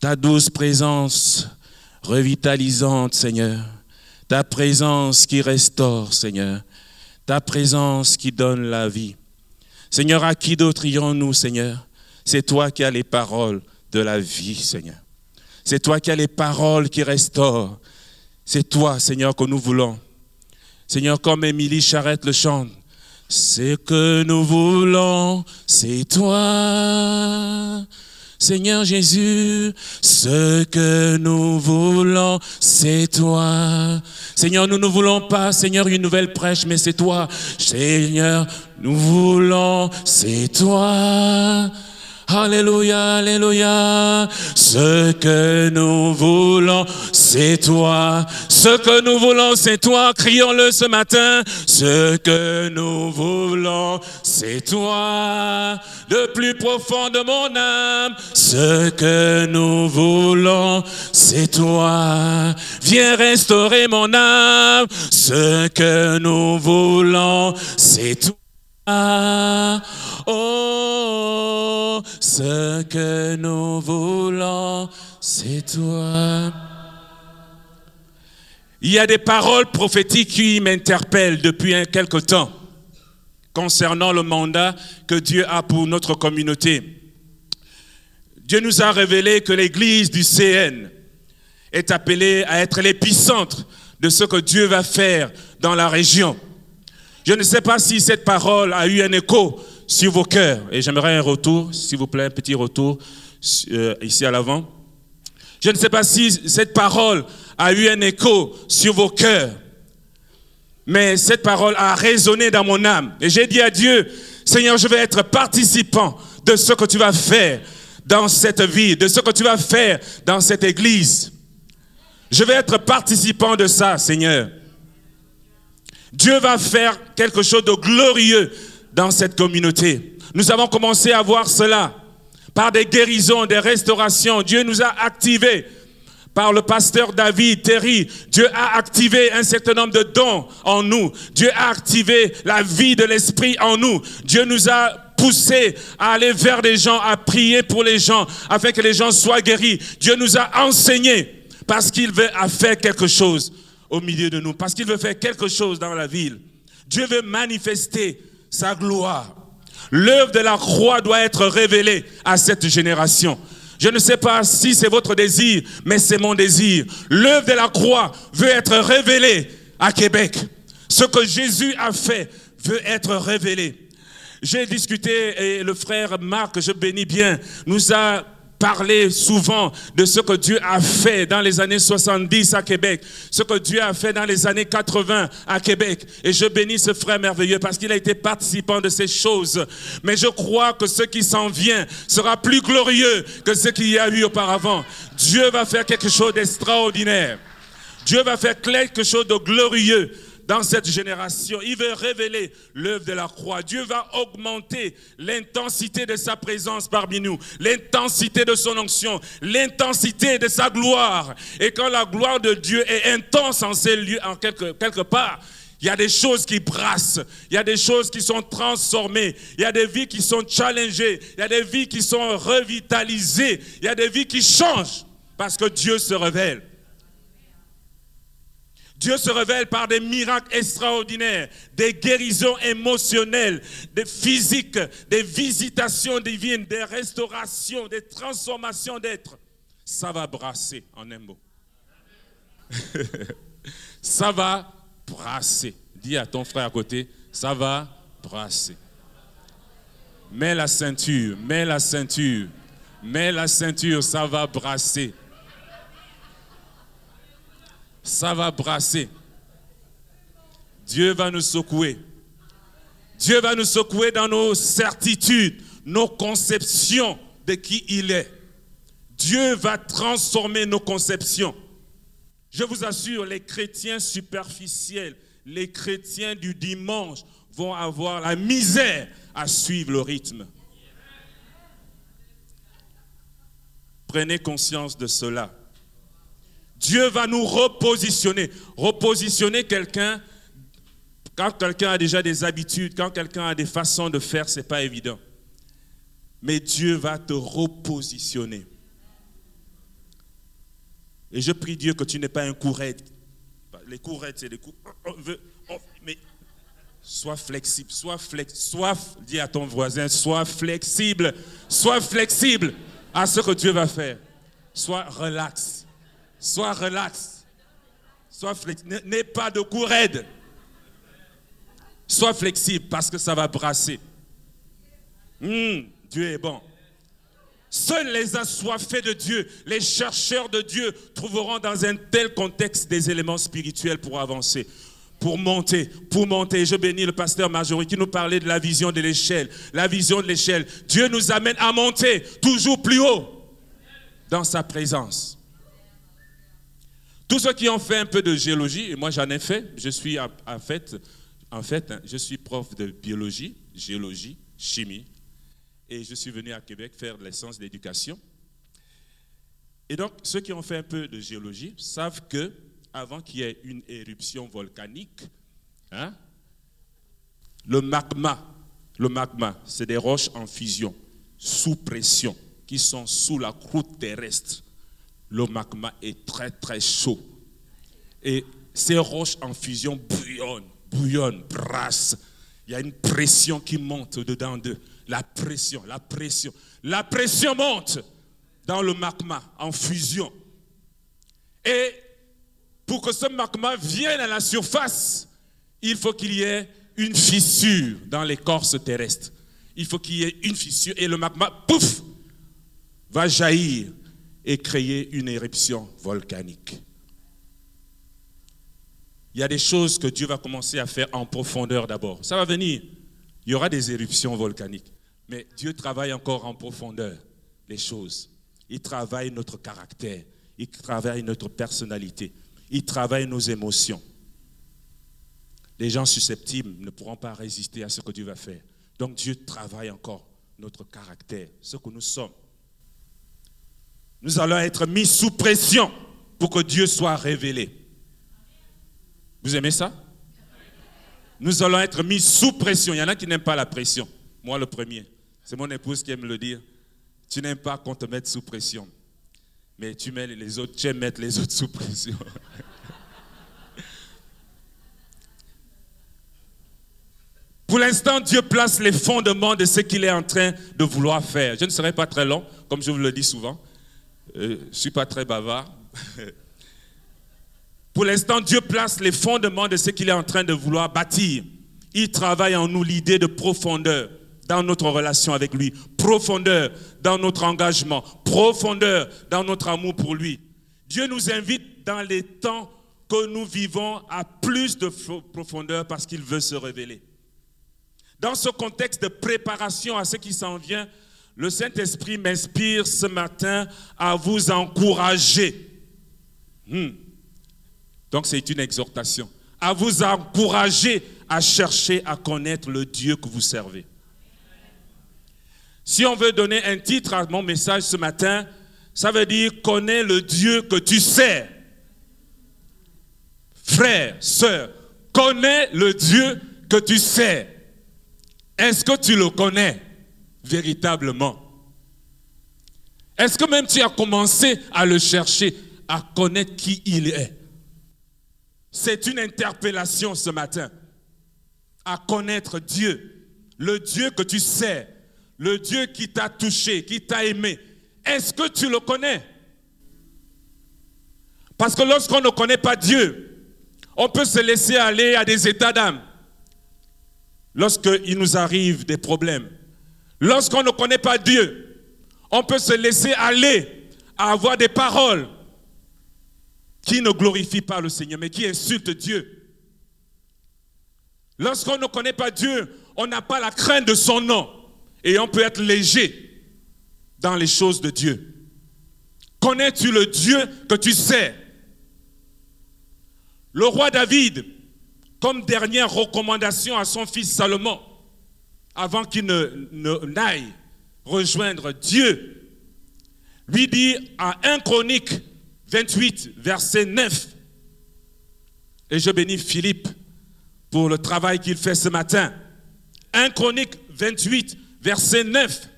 ta douce présence revitalisante, Seigneur, ta présence qui restaure, Seigneur, ta présence qui donne la vie. Seigneur, à qui d'autre irons-nous, Seigneur? C'est toi qui as les paroles de la vie, Seigneur. C'est toi qui as les paroles qui restaurent. C'est toi, Seigneur, que nous voulons. Seigneur, comme Émilie Charrette le chante, ce que nous voulons, c'est toi. Seigneur Jésus, ce que nous voulons, c'est toi. Seigneur, nous ne voulons pas, Seigneur, une nouvelle prêche, mais c'est toi. Seigneur, nous voulons, c'est toi. Alléluia, Alléluia. Ce que nous voulons, c'est toi. Ce que nous voulons, c'est toi. Crions-le ce matin. Ce que nous voulons, c'est toi. Le plus profond de mon âme. Ce que nous voulons, c'est toi. Viens restaurer mon âme. Ce que nous voulons, c'est toi. Oh, ce que nous voulons, c'est toi. Il y a des paroles prophétiques qui m'interpellent depuis quelque temps concernant le mandat que Dieu a pour notre communauté. Dieu nous a révélé que l'Église du CN est appelée à être l'épicentre de ce que Dieu va faire dans la région. Je ne sais pas si cette parole a eu un écho sur vos cœurs. Et j'aimerais un retour, s'il vous plaît, un petit retour euh, ici à l'avant. Je ne sais pas si cette parole a eu un écho sur vos cœurs. Mais cette parole a résonné dans mon âme. Et j'ai dit à Dieu, Seigneur, je vais être participant de ce que tu vas faire dans cette vie, de ce que tu vas faire dans cette église. Je vais être participant de ça, Seigneur. Dieu va faire quelque chose de glorieux dans cette communauté. Nous avons commencé à voir cela par des guérisons, des restaurations. Dieu nous a activés par le pasteur David, Terry. Dieu a activé un certain nombre de dons en nous. Dieu a activé la vie de l'esprit en nous. Dieu nous a poussé à aller vers les gens, à prier pour les gens, afin que les gens soient guéris. Dieu nous a enseigné parce qu'il veut faire quelque chose au milieu de nous, parce qu'il veut faire quelque chose dans la ville. Dieu veut manifester sa gloire. L'œuvre de la croix doit être révélée à cette génération. Je ne sais pas si c'est votre désir, mais c'est mon désir. L'œuvre de la croix veut être révélée à Québec. Ce que Jésus a fait veut être révélé. J'ai discuté et le frère Marc, je bénis bien, nous a parler souvent de ce que Dieu a fait dans les années 70 à Québec, ce que Dieu a fait dans les années 80 à Québec. Et je bénis ce frère merveilleux parce qu'il a été participant de ces choses. Mais je crois que ce qui s'en vient sera plus glorieux que ce qu'il y a eu auparavant. Dieu va faire quelque chose d'extraordinaire. Dieu va faire quelque chose de glorieux dans cette génération. Il veut révéler l'œuvre de la croix. Dieu va augmenter l'intensité de sa présence parmi nous, l'intensité de son onction, l'intensité de sa gloire. Et quand la gloire de Dieu est intense en ces lieux, en quelque, quelque part, il y a des choses qui brassent, il y a des choses qui sont transformées, il y a des vies qui sont challengées, il y a des vies qui sont revitalisées, il y a des vies qui changent parce que Dieu se révèle. Dieu se révèle par des miracles extraordinaires, des guérisons émotionnelles, des physiques, des visitations divines, des restaurations, des transformations d'êtres. Ça va brasser en un mot. ça va brasser. Dis à ton frère à côté, ça va brasser. Mets la ceinture, mets la ceinture, mets la ceinture, ça va brasser ça va brasser. Dieu va nous secouer. Dieu va nous secouer dans nos certitudes, nos conceptions de qui il est. Dieu va transformer nos conceptions. Je vous assure, les chrétiens superficiels, les chrétiens du dimanche vont avoir la misère à suivre le rythme. Prenez conscience de cela. Dieu va nous repositionner. Repositionner quelqu'un, quand quelqu'un a déjà des habitudes, quand quelqu'un a des façons de faire, ce n'est pas évident. Mais Dieu va te repositionner. Et je prie Dieu que tu n'es pas un courette. Les courettes, c'est des coups. Mais sois flexible, sois flexible, sois, dis à ton voisin, sois flexible, sois flexible à ce que Dieu va faire. Sois relax, sois relax, sois flexible. N'aie pas de coup Sois flexible parce que ça va brasser. Hmm, Dieu est bon. Seuls les assoiffés de Dieu, les chercheurs de Dieu trouveront dans un tel contexte des éléments spirituels pour avancer, pour monter, pour monter. Je bénis le pasteur Marjorie qui nous parlait de la vision de l'échelle. La vision de l'échelle. Dieu nous amène à monter toujours plus haut dans sa présence. Tous ceux qui ont fait un peu de géologie, et moi j'en ai fait, je suis en fait, en fait, je suis prof de biologie, géologie, chimie, et je suis venu à Québec faire de l'essence d'éducation. Et donc, ceux qui ont fait un peu de géologie savent que avant qu'il y ait une éruption volcanique, hein, le magma, le magma, c'est des roches en fusion, sous pression, qui sont sous la croûte terrestre. Le magma est très très chaud. Et ces roches en fusion bouillonnent, bouillonnent, brassent. Il y a une pression qui monte au-dedans d'eux. La pression, la pression. La pression monte dans le magma en fusion. Et pour que ce magma vienne à la surface, il faut qu'il y ait une fissure dans l'écorce terrestre. Il faut qu'il y ait une fissure et le magma, pouf, va jaillir et créer une éruption volcanique. Il y a des choses que Dieu va commencer à faire en profondeur d'abord. Ça va venir. Il y aura des éruptions volcaniques. Mais Dieu travaille encore en profondeur les choses. Il travaille notre caractère. Il travaille notre personnalité. Il travaille nos émotions. Les gens susceptibles ne pourront pas résister à ce que Dieu va faire. Donc Dieu travaille encore notre caractère, ce que nous sommes. Nous allons être mis sous pression pour que Dieu soit révélé. Vous aimez ça? Nous allons être mis sous pression. Il y en a qui n'aiment pas la pression. Moi le premier. C'est mon épouse qui aime le dire. Tu n'aimes pas qu'on te mette sous pression. Mais tu mets les autres, tu aimes mettre les autres sous pression. Pour l'instant, Dieu place les fondements de ce qu'il est en train de vouloir faire. Je ne serai pas très long, comme je vous le dis souvent. Euh, je ne suis pas très bavard. Pour l'instant, Dieu place les fondements de ce qu'il est en train de vouloir bâtir. Il travaille en nous l'idée de profondeur dans notre relation avec lui, profondeur dans notre engagement, profondeur dans notre amour pour lui. Dieu nous invite dans les temps que nous vivons à plus de profondeur parce qu'il veut se révéler. Dans ce contexte de préparation à ce qui s'en vient, le Saint-Esprit m'inspire ce matin à vous encourager. Hmm. Donc c'est une exhortation. À vous encourager à chercher à connaître le Dieu que vous servez. Si on veut donner un titre à mon message ce matin, ça veut dire connais le Dieu que tu sais. Frère, sœur, connais le Dieu que tu sais. Est-ce que tu le connais? Véritablement. Est-ce que même tu as commencé à le chercher, à connaître qui il est? C'est une interpellation ce matin, à connaître Dieu, le Dieu que tu sais. Le Dieu qui t'a touché, qui t'a aimé, est-ce que tu le connais? Parce que lorsqu'on ne connaît pas Dieu, on peut se laisser aller à des états d'âme. Lorsqu'il nous arrive des problèmes, lorsqu'on ne connaît pas Dieu, on peut se laisser aller à avoir des paroles qui ne glorifient pas le Seigneur, mais qui insultent Dieu. Lorsqu'on ne connaît pas Dieu, on n'a pas la crainte de son nom. Et on peut être léger dans les choses de Dieu. Connais-tu le Dieu que tu sais Le roi David, comme dernière recommandation à son fils Salomon, avant qu'il ne, n'aille rejoindre Dieu, lui dit à 1 Chronique 28, verset 9, et je bénis Philippe pour le travail qu'il fait ce matin. 1 Chronique 28, verset 9.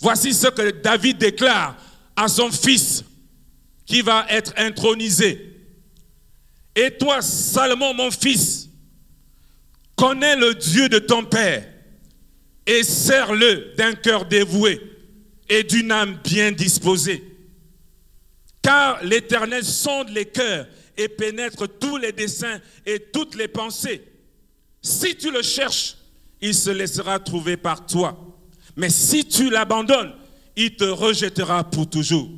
Voici ce que David déclare à son fils qui va être intronisé. Et toi, Salomon, mon fils, connais le Dieu de ton Père et sers-le d'un cœur dévoué et d'une âme bien disposée. Car l'Éternel sonde les cœurs et pénètre tous les desseins et toutes les pensées. Si tu le cherches, il se laissera trouver par toi. Mais si tu l'abandonnes, il te rejettera pour toujours.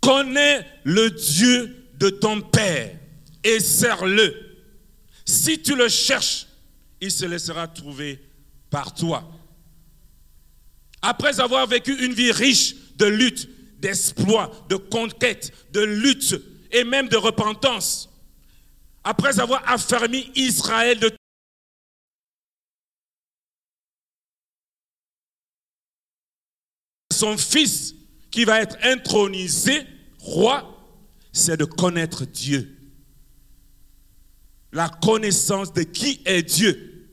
Connais le Dieu de ton Père et sers-le. Si tu le cherches, il se laissera trouver par toi. Après avoir vécu une vie riche de lutte, d'exploits, de conquête, de lutte et même de repentance, après avoir affermi Israël de son fils qui va être intronisé roi, c'est de connaître Dieu. La connaissance de qui est Dieu.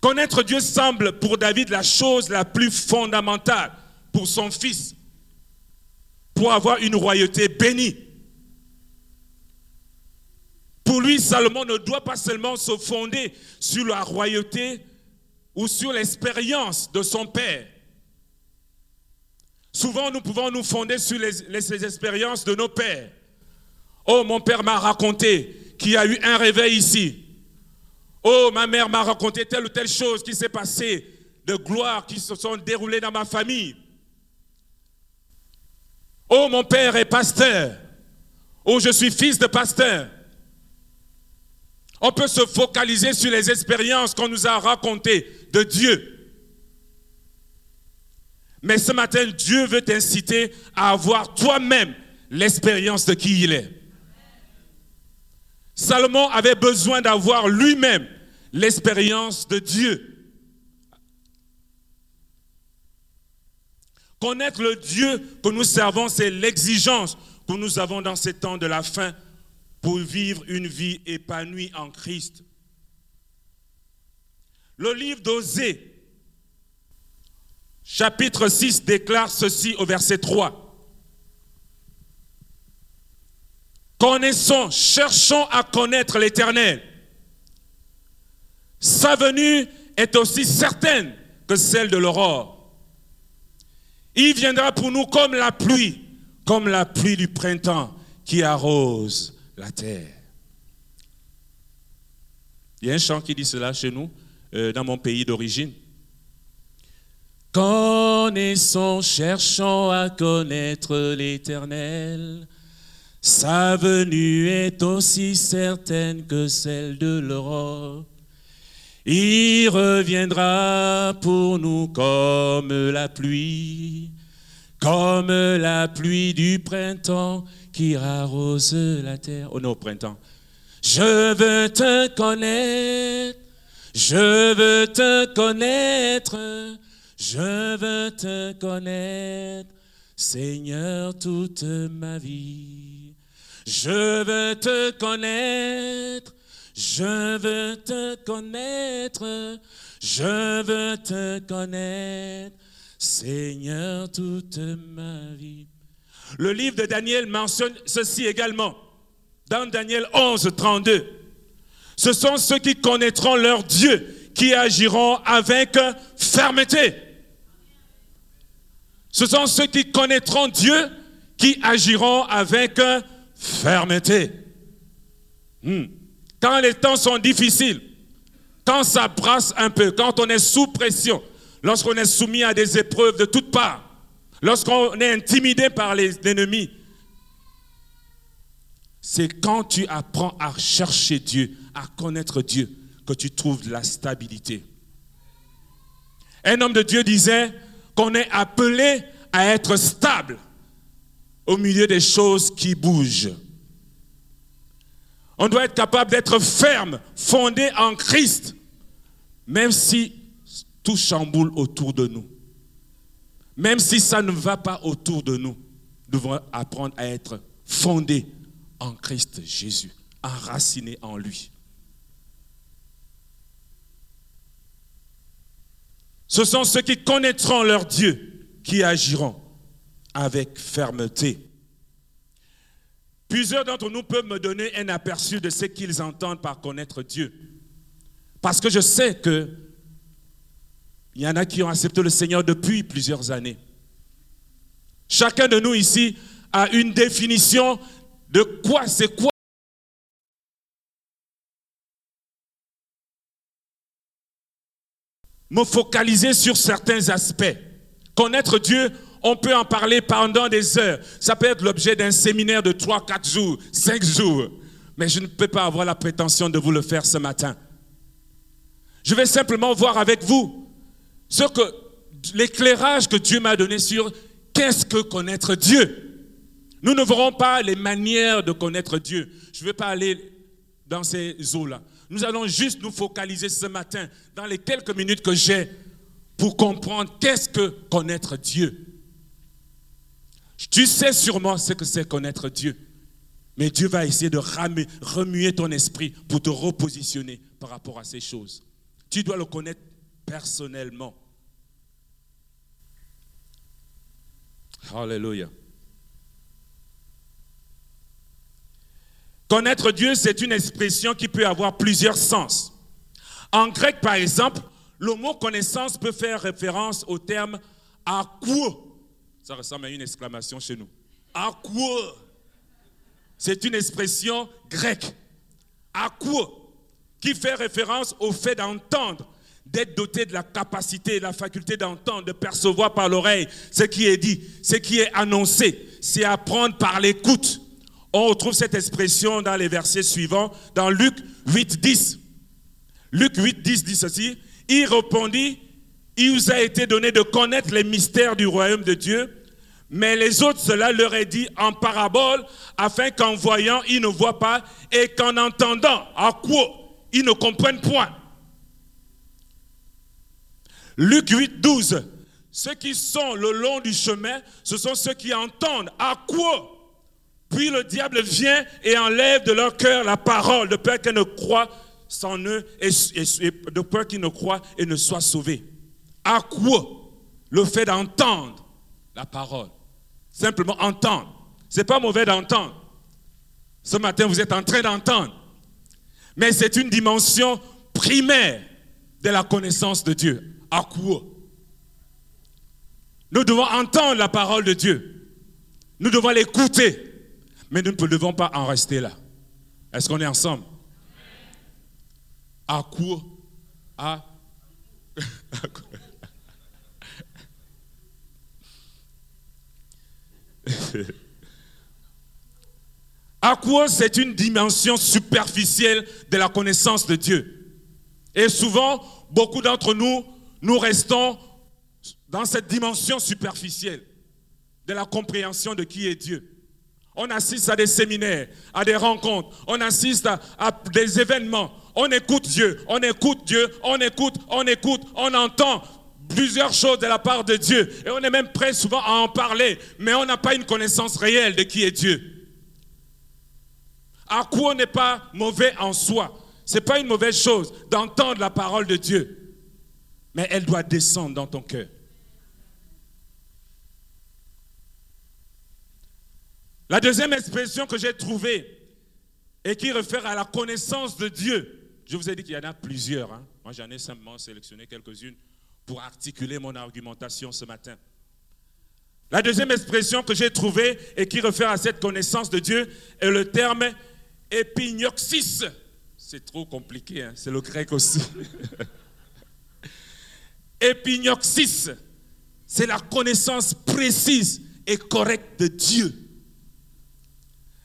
Connaître Dieu semble pour David la chose la plus fondamentale pour son fils, pour avoir une royauté bénie. Pour lui, Salomon ne doit pas seulement se fonder sur la royauté ou sur l'expérience de son père. Souvent, nous pouvons nous fonder sur les, expériences de nos pères. Oh, mon père m'a raconté qu'il y a eu un réveil ici. Oh, ma mère m'a raconté telle ou telle chose qui s'est passée, de gloire qui se sont déroulées dans ma famille. Oh, mon père est pasteur. Oh, je suis fils de pasteur. On peut se focaliser sur les expériences qu'on nous a racontées de Dieu. Mais ce matin, Dieu veut t'inciter à avoir toi-même l'expérience de qui il est. Salomon avait besoin d'avoir lui-même l'expérience de Dieu. Connaître le Dieu que nous servons, c'est l'exigence que nous avons dans ces temps de la fin pour vivre une vie épanouie en Christ. Le livre d'Osée chapitre 6 déclare ceci au verset 3. Connaissons, cherchons à connaître l'Éternel. Sa venue est aussi certaine que celle de l'aurore. Il viendra pour nous comme la pluie, comme la pluie du printemps qui arrose la terre. Il y a un chant qui dit cela chez nous, euh, dans mon pays d'origine. Connaissons, cherchons à connaître l'Éternel. Sa venue est aussi certaine que celle de l'Europe. Il reviendra pour nous comme la pluie, comme la pluie du printemps qui arrose la terre. Oh non, printemps. Je veux te connaître, je veux te connaître. Je veux te connaître, Seigneur, toute ma vie. Je veux te connaître, je veux te connaître, je veux te connaître, Seigneur, toute ma vie. Le livre de Daniel mentionne ceci également. Dans Daniel 11, 32. Ce sont ceux qui connaîtront leur Dieu, qui agiront avec fermeté. Ce sont ceux qui connaîtront Dieu qui agiront avec fermeté. Hmm. Quand les temps sont difficiles, quand ça brasse un peu, quand on est sous pression, lorsqu'on est soumis à des épreuves de toutes parts, lorsqu'on est intimidé par les ennemis, c'est quand tu apprends à chercher Dieu, à connaître Dieu, que tu trouves la stabilité. Un homme de Dieu disait, qu'on est appelé à être stable au milieu des choses qui bougent. On doit être capable d'être ferme, fondé en Christ, même si tout chamboule autour de nous. Même si ça ne va pas autour de nous, nous devons apprendre à être fondés en Christ Jésus, enracinés en lui. Ce sont ceux qui connaîtront leur Dieu qui agiront avec fermeté. Plusieurs d'entre nous peuvent me donner un aperçu de ce qu'ils entendent par connaître Dieu. Parce que je sais que il y en a qui ont accepté le Seigneur depuis plusieurs années. Chacun de nous ici a une définition de quoi c'est quoi me focaliser sur certains aspects. Connaître Dieu, on peut en parler pendant des heures. Ça peut être l'objet d'un séminaire de 3, 4 jours, 5 jours. Mais je ne peux pas avoir la prétention de vous le faire ce matin. Je vais simplement voir avec vous ce que l'éclairage que Dieu m'a donné sur qu'est-ce que connaître Dieu. Nous ne verrons pas les manières de connaître Dieu. Je ne vais pas aller dans ces eaux-là. Nous allons juste nous focaliser ce matin dans les quelques minutes que j'ai pour comprendre qu'est-ce que connaître Dieu. Tu sais sûrement ce que c'est connaître Dieu. Mais Dieu va essayer de remuer ton esprit pour te repositionner par rapport à ces choses. Tu dois le connaître personnellement. Alléluia. Connaître Dieu, c'est une expression qui peut avoir plusieurs sens. En grec, par exemple, le mot connaissance peut faire référence au terme quoi Ça ressemble à une exclamation chez nous. quoi C'est une expression grecque. quoi Qui fait référence au fait d'entendre, d'être doté de la capacité, de la faculté d'entendre, de percevoir par l'oreille ce qui est dit, ce qui est annoncé. C'est apprendre par l'écoute. On retrouve cette expression dans les versets suivants, dans Luc 8, 10. Luc 8, 10 dit ceci. Il répondit, il vous a été donné de connaître les mystères du royaume de Dieu, mais les autres, cela leur est dit en parabole, afin qu'en voyant, ils ne voient pas, et qu'en entendant, à quoi ils ne comprennent point. Luc 8, 12. Ceux qui sont le long du chemin, ce sont ceux qui entendent. À quoi puis le diable vient et enlève de leur cœur la parole, de peur qu'elle ne croient sans eux, et, de peur qu'ils ne croient et ne soient sauvés. À quoi le fait d'entendre la parole? Simplement entendre. C'est pas mauvais d'entendre. Ce matin, vous êtes en train d'entendre. Mais c'est une dimension primaire de la connaissance de Dieu. À quoi? Nous devons entendre la parole de Dieu. Nous devons l'écouter. Mais nous ne devons pas en rester là. Est-ce qu'on est ensemble? À quoi? Quoi? C'est une dimension superficielle de la connaissance de Dieu? Et souvent, beaucoup d'entre nous, nous restons dans cette dimension superficielle de la compréhension de qui est Dieu. On assiste à des séminaires, à des rencontres, on assiste à, des événements. On écoute Dieu, on écoute Dieu, on écoute, on écoute, on entend plusieurs choses de la part de Dieu. Et on est même prêt souvent à en parler, mais on n'a pas une connaissance réelle de qui est Dieu. À quoi n'est pas mauvais en soi. Ce n'est pas une mauvaise chose d'entendre la parole de Dieu, mais elle doit descendre dans ton cœur. La deuxième expression que j'ai trouvée et qui réfère à la connaissance de Dieu, je vous ai dit qu'il y en a plusieurs. Hein. Moi, j'en ai simplement sélectionné quelques-unes pour articuler mon argumentation ce matin. La deuxième expression que j'ai trouvée et qui réfère à cette connaissance de Dieu est le terme épignoxis. C'est trop compliqué, hein. c'est le grec aussi. épignoxis, c'est la connaissance précise et correcte de Dieu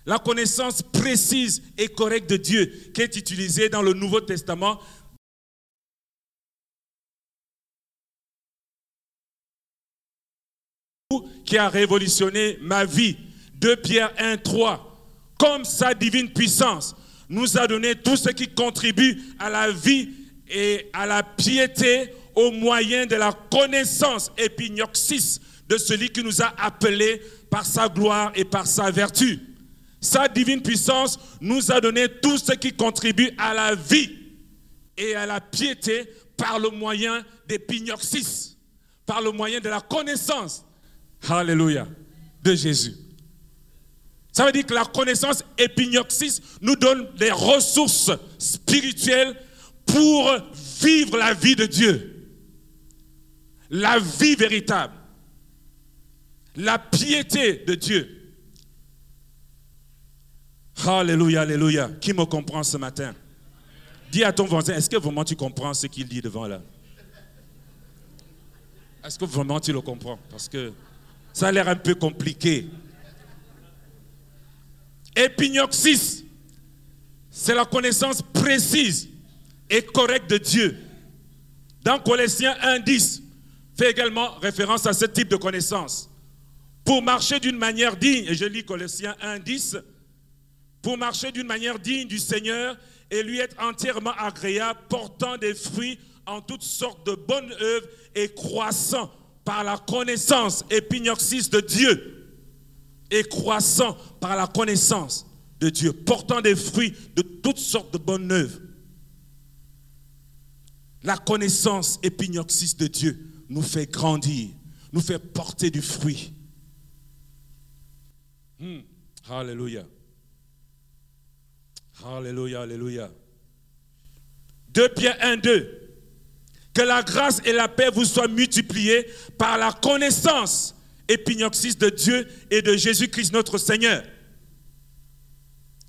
la connaissance précise et correcte de Dieu qui est utilisée dans le Nouveau Testament qui a révolutionné ma vie. 2 Pierre 1, 3. Comme sa divine puissance nous a donné tout ce qui contribue à la vie et à la piété au moyen de la connaissance épignoxis de celui qui nous a appelés par sa gloire et par sa vertu. Sa divine puissance nous a donné tout ce qui contribue à la vie et à la piété par le moyen des pignoxis, par le moyen de la connaissance. Alléluia. de Jésus. Ça veut dire que la connaissance épignoxis nous donne des ressources spirituelles pour vivre la vie de Dieu. La vie véritable. La piété de Dieu. Alléluia, alléluia. Qui me comprend ce matin? Dis à ton voisin, est-ce que vraiment tu comprends ce qu'il dit devant là? Est-ce que vraiment tu le comprends? Parce que ça a l'air un peu compliqué. Épignoxis, c'est la connaissance précise et correcte de Dieu. Dans Colossiens 1.10, fait également référence à ce type de connaissance. Pour marcher d'une manière digne, et je lis Colossiens 1.10, pour marcher d'une manière digne du Seigneur et lui être entièrement agréable, portant des fruits en toutes sortes de bonnes œuvres et croissant par la connaissance épignoxis de Dieu. Et croissant par la connaissance de Dieu, portant des fruits de toutes sortes de bonnes œuvres. La connaissance épignoxis de Dieu nous fait grandir, nous fait porter du fruit. Hmm. Alléluia. Alléluia, alléluia. 2 Pierre 1, 2. Que la grâce et la paix vous soient multipliées par la connaissance épignoxis de Dieu et de Jésus-Christ notre Seigneur.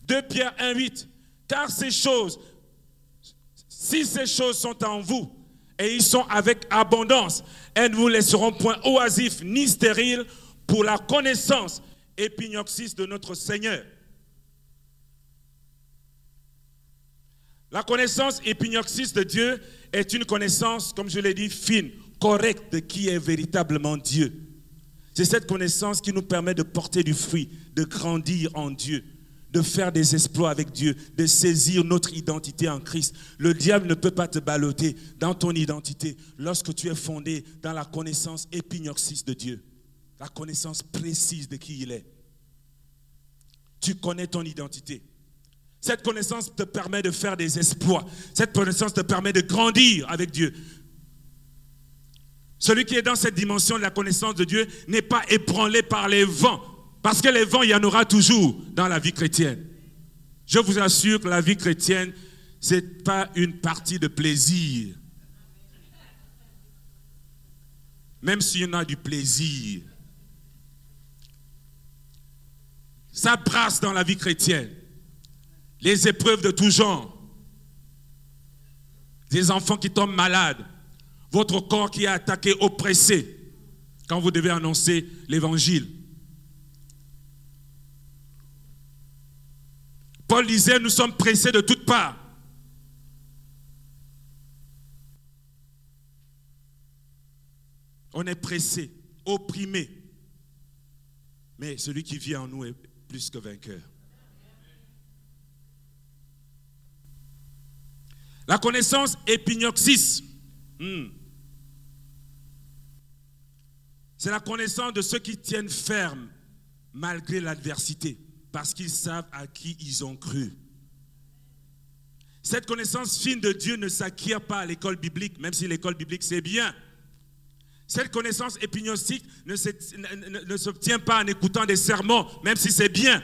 2 Pierre 1, 8. Car ces choses, si ces choses sont en vous, et ils sont avec abondance, elles ne vous laisseront point oisifs ni stériles pour la connaissance épignoxis de notre Seigneur. La connaissance épignoxis de Dieu est une connaissance, comme je l'ai dit, fine, correcte de qui est véritablement Dieu. C'est cette connaissance qui nous permet de porter du fruit, de grandir en Dieu, de faire des exploits avec Dieu, de saisir notre identité en Christ. Le diable ne peut pas te balloter dans ton identité lorsque tu es fondé dans la connaissance épignoxis de Dieu, la connaissance précise de qui il est. Tu connais ton identité. Cette connaissance te permet de faire des exploits. Cette connaissance te permet de grandir avec Dieu. Celui qui est dans cette dimension de la connaissance de Dieu n'est pas ébranlé par les vents. Parce que les vents, il y en aura toujours dans la vie chrétienne. Je vous assure que la vie chrétienne, ce n'est pas une partie de plaisir. Même s'il y en a du plaisir. Ça brasse dans la vie chrétienne les épreuves de tout genre, des enfants qui tombent malades, votre corps qui est attaqué, oppressé, quand vous devez annoncer l'évangile. Paul disait, nous sommes pressés de toutes parts. On est pressé, opprimé. Mais celui qui vit en nous est plus que vainqueur. La connaissance épignoxis. Hmm. C'est la connaissance de ceux qui tiennent ferme malgré l'adversité, parce qu'ils savent à qui ils ont cru. Cette connaissance fine de Dieu ne s'acquiert pas à l'école biblique, même si l'école biblique c'est bien. Cette connaissance épignostique ne s'obtient pas en écoutant des sermons, même si c'est bien.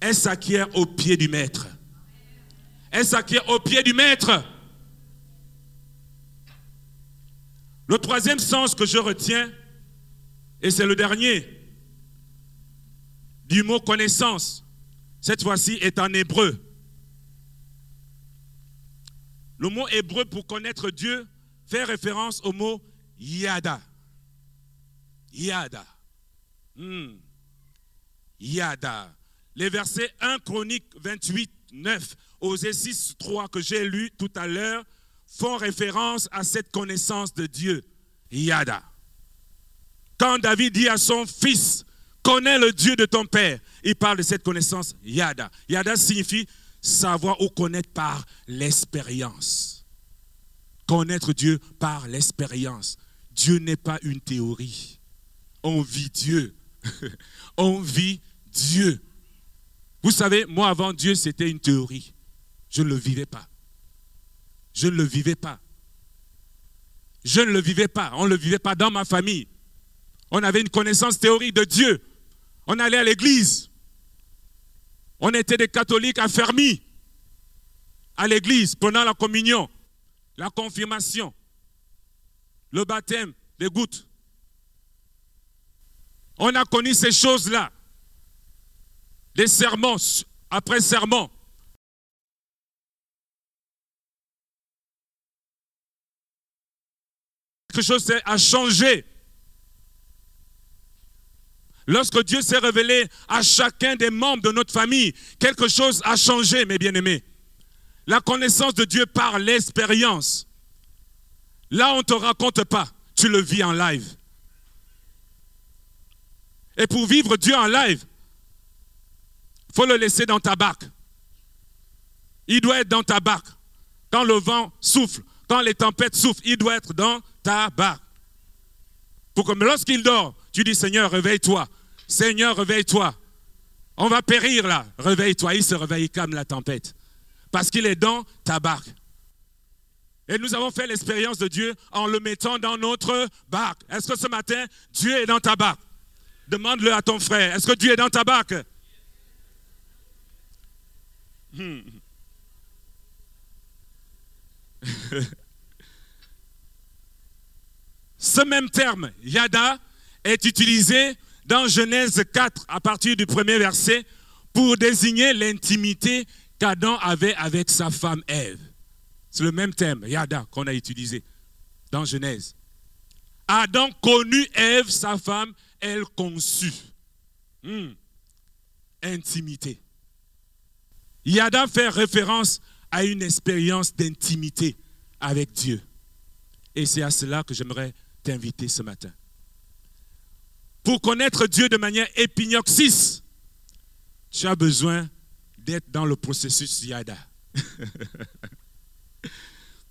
Elle s'acquiert au pied du maître. Elle s'acquiert au pied du maître. Le troisième sens que je retiens, et c'est le dernier, du mot connaissance, cette fois-ci est en hébreu. Le mot hébreu pour connaître Dieu fait référence au mot yada. Yada. Hmm. Yada. Les versets 1 Chronique 28, 9 Osée 6, 3 que j'ai lu tout à l'heure font référence à cette connaissance de Dieu, Yada. Quand David dit à son fils, connais le Dieu de ton père, il parle de cette connaissance Yada. Yada signifie savoir ou connaître par l'expérience. Connaître Dieu par l'expérience. Dieu n'est pas une théorie. On vit Dieu. On vit Dieu. Vous savez, moi avant Dieu, c'était une théorie. Je ne le vivais pas. Je ne le vivais pas. Je ne le vivais pas. On ne le vivait pas dans ma famille. On avait une connaissance théorique de Dieu, On allait à l'église. On était des catholiques affermis à l'église pendant la communion, la confirmation, le baptême, les gouttes. On a connu ces choses-là. Des serments après serments. Quelque chose a changé. Lorsque Dieu s'est révélé à chacun des membres de notre famille, quelque chose a changé, mes bien-aimés. La connaissance de Dieu par l'expérience. Là, on ne te raconte pas, tu le vis en live. Et pour vivre Dieu en live, il faut le laisser dans ta barque. Il doit être dans ta barque. Quand le vent souffle, quand les tempêtes soufflent, il doit être dans ta barque. Pour que lorsqu'il dort, tu dis Seigneur, réveille-toi. Seigneur, réveille-toi. On va périr là. Réveille-toi. Il se réveille comme la tempête. Parce qu'il est dans ta barque. Et nous avons fait l'expérience de Dieu en le mettant dans notre barque. Est-ce que ce matin, Dieu est dans ta barque? Demande-le à ton frère. Est-ce que Dieu est dans ta barque? Hmm. Ce même terme, yada, est utilisé dans Genèse 4, à partir du premier verset, pour désigner l'intimité qu'Adam avait avec sa femme Ève. C'est le même terme, yada, qu'on a utilisé dans Genèse. Adam connut Ève, sa femme, elle conçut. Hmm. Intimité. Yada fait référence à une expérience d'intimité avec Dieu. Et c'est à cela que j'aimerais t'inviter ce matin. Pour connaître Dieu de manière épignoxis, tu as besoin d'être dans le processus Yada.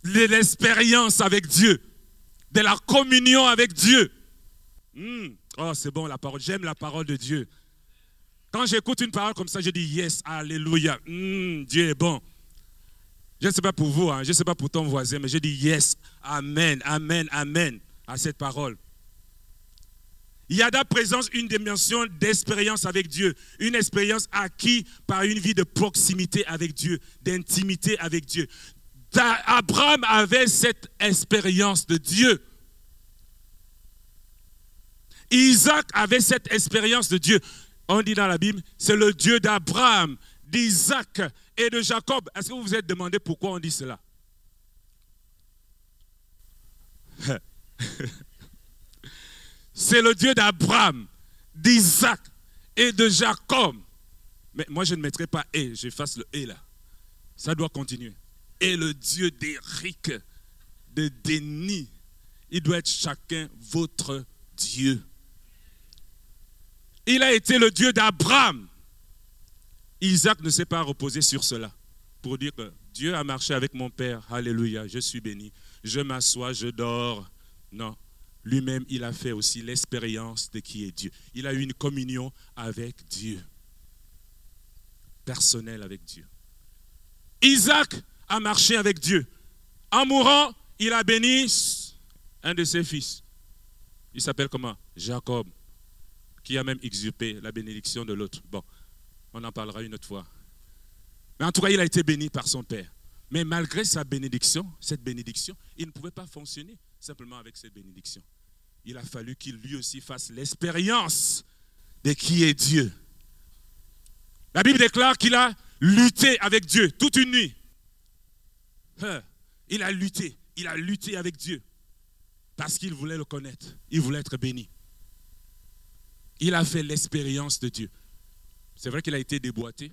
de l'expérience avec Dieu, de la communion avec Dieu. Hmm. Oh, c'est bon la parole. J'aime la parole de Dieu. Quand j'écoute une parole comme ça, je dis yes, alléluia. Hmm, Dieu est bon. Je ne sais pas pour vous, hein, je ne sais pas pour ton voisin, mais je dis yes, amen, amen, amen à cette parole. Yada présence une dimension d'expérience avec Dieu, une expérience acquise par une vie de proximité avec Dieu, d'intimité avec Dieu. Abraham avait cette expérience de Dieu. Isaac avait cette expérience de Dieu. On dit dans la Bible, c'est le Dieu d'Abraham, d'Isaac et de Jacob. Est-ce que vous vous êtes demandé pourquoi on dit cela? C'est le Dieu d'Abraham, d'Isaac et de Jacob. Mais moi, je ne mettrai pas et, j'efface le et là. Ça doit continuer. Et le Dieu d'Éric, de Denis. Il doit être chacun votre Dieu. Il a été le Dieu d'Abraham. Isaac ne s'est pas reposé sur cela pour dire que Dieu a marché avec mon père. Alléluia, je suis béni. Je m'assois, je dors. Non, lui-même, il a fait aussi l'expérience de qui est Dieu. Il a eu une communion avec Dieu, personnelle avec Dieu. Isaac a marché avec Dieu. En mourant, il a béni un de ses fils. Il s'appelle comment? Jacob, qui a même exurpé la bénédiction de l'autre. Bon, on en parlera une autre fois. Mais en tout cas, il a été béni par son père. Mais malgré sa bénédiction, cette bénédiction, il ne pouvait pas fonctionner simplement avec cette bénédiction. Il a fallu qu'il lui aussi fasse l'expérience de qui est Dieu. La Bible déclare qu'il a lutté avec Dieu toute une nuit. Hein? Il a lutté, il a lutté avec Dieu parce qu'il voulait le connaître, il voulait être béni. Il a fait l'expérience de Dieu. C'est vrai qu'il a été déboîté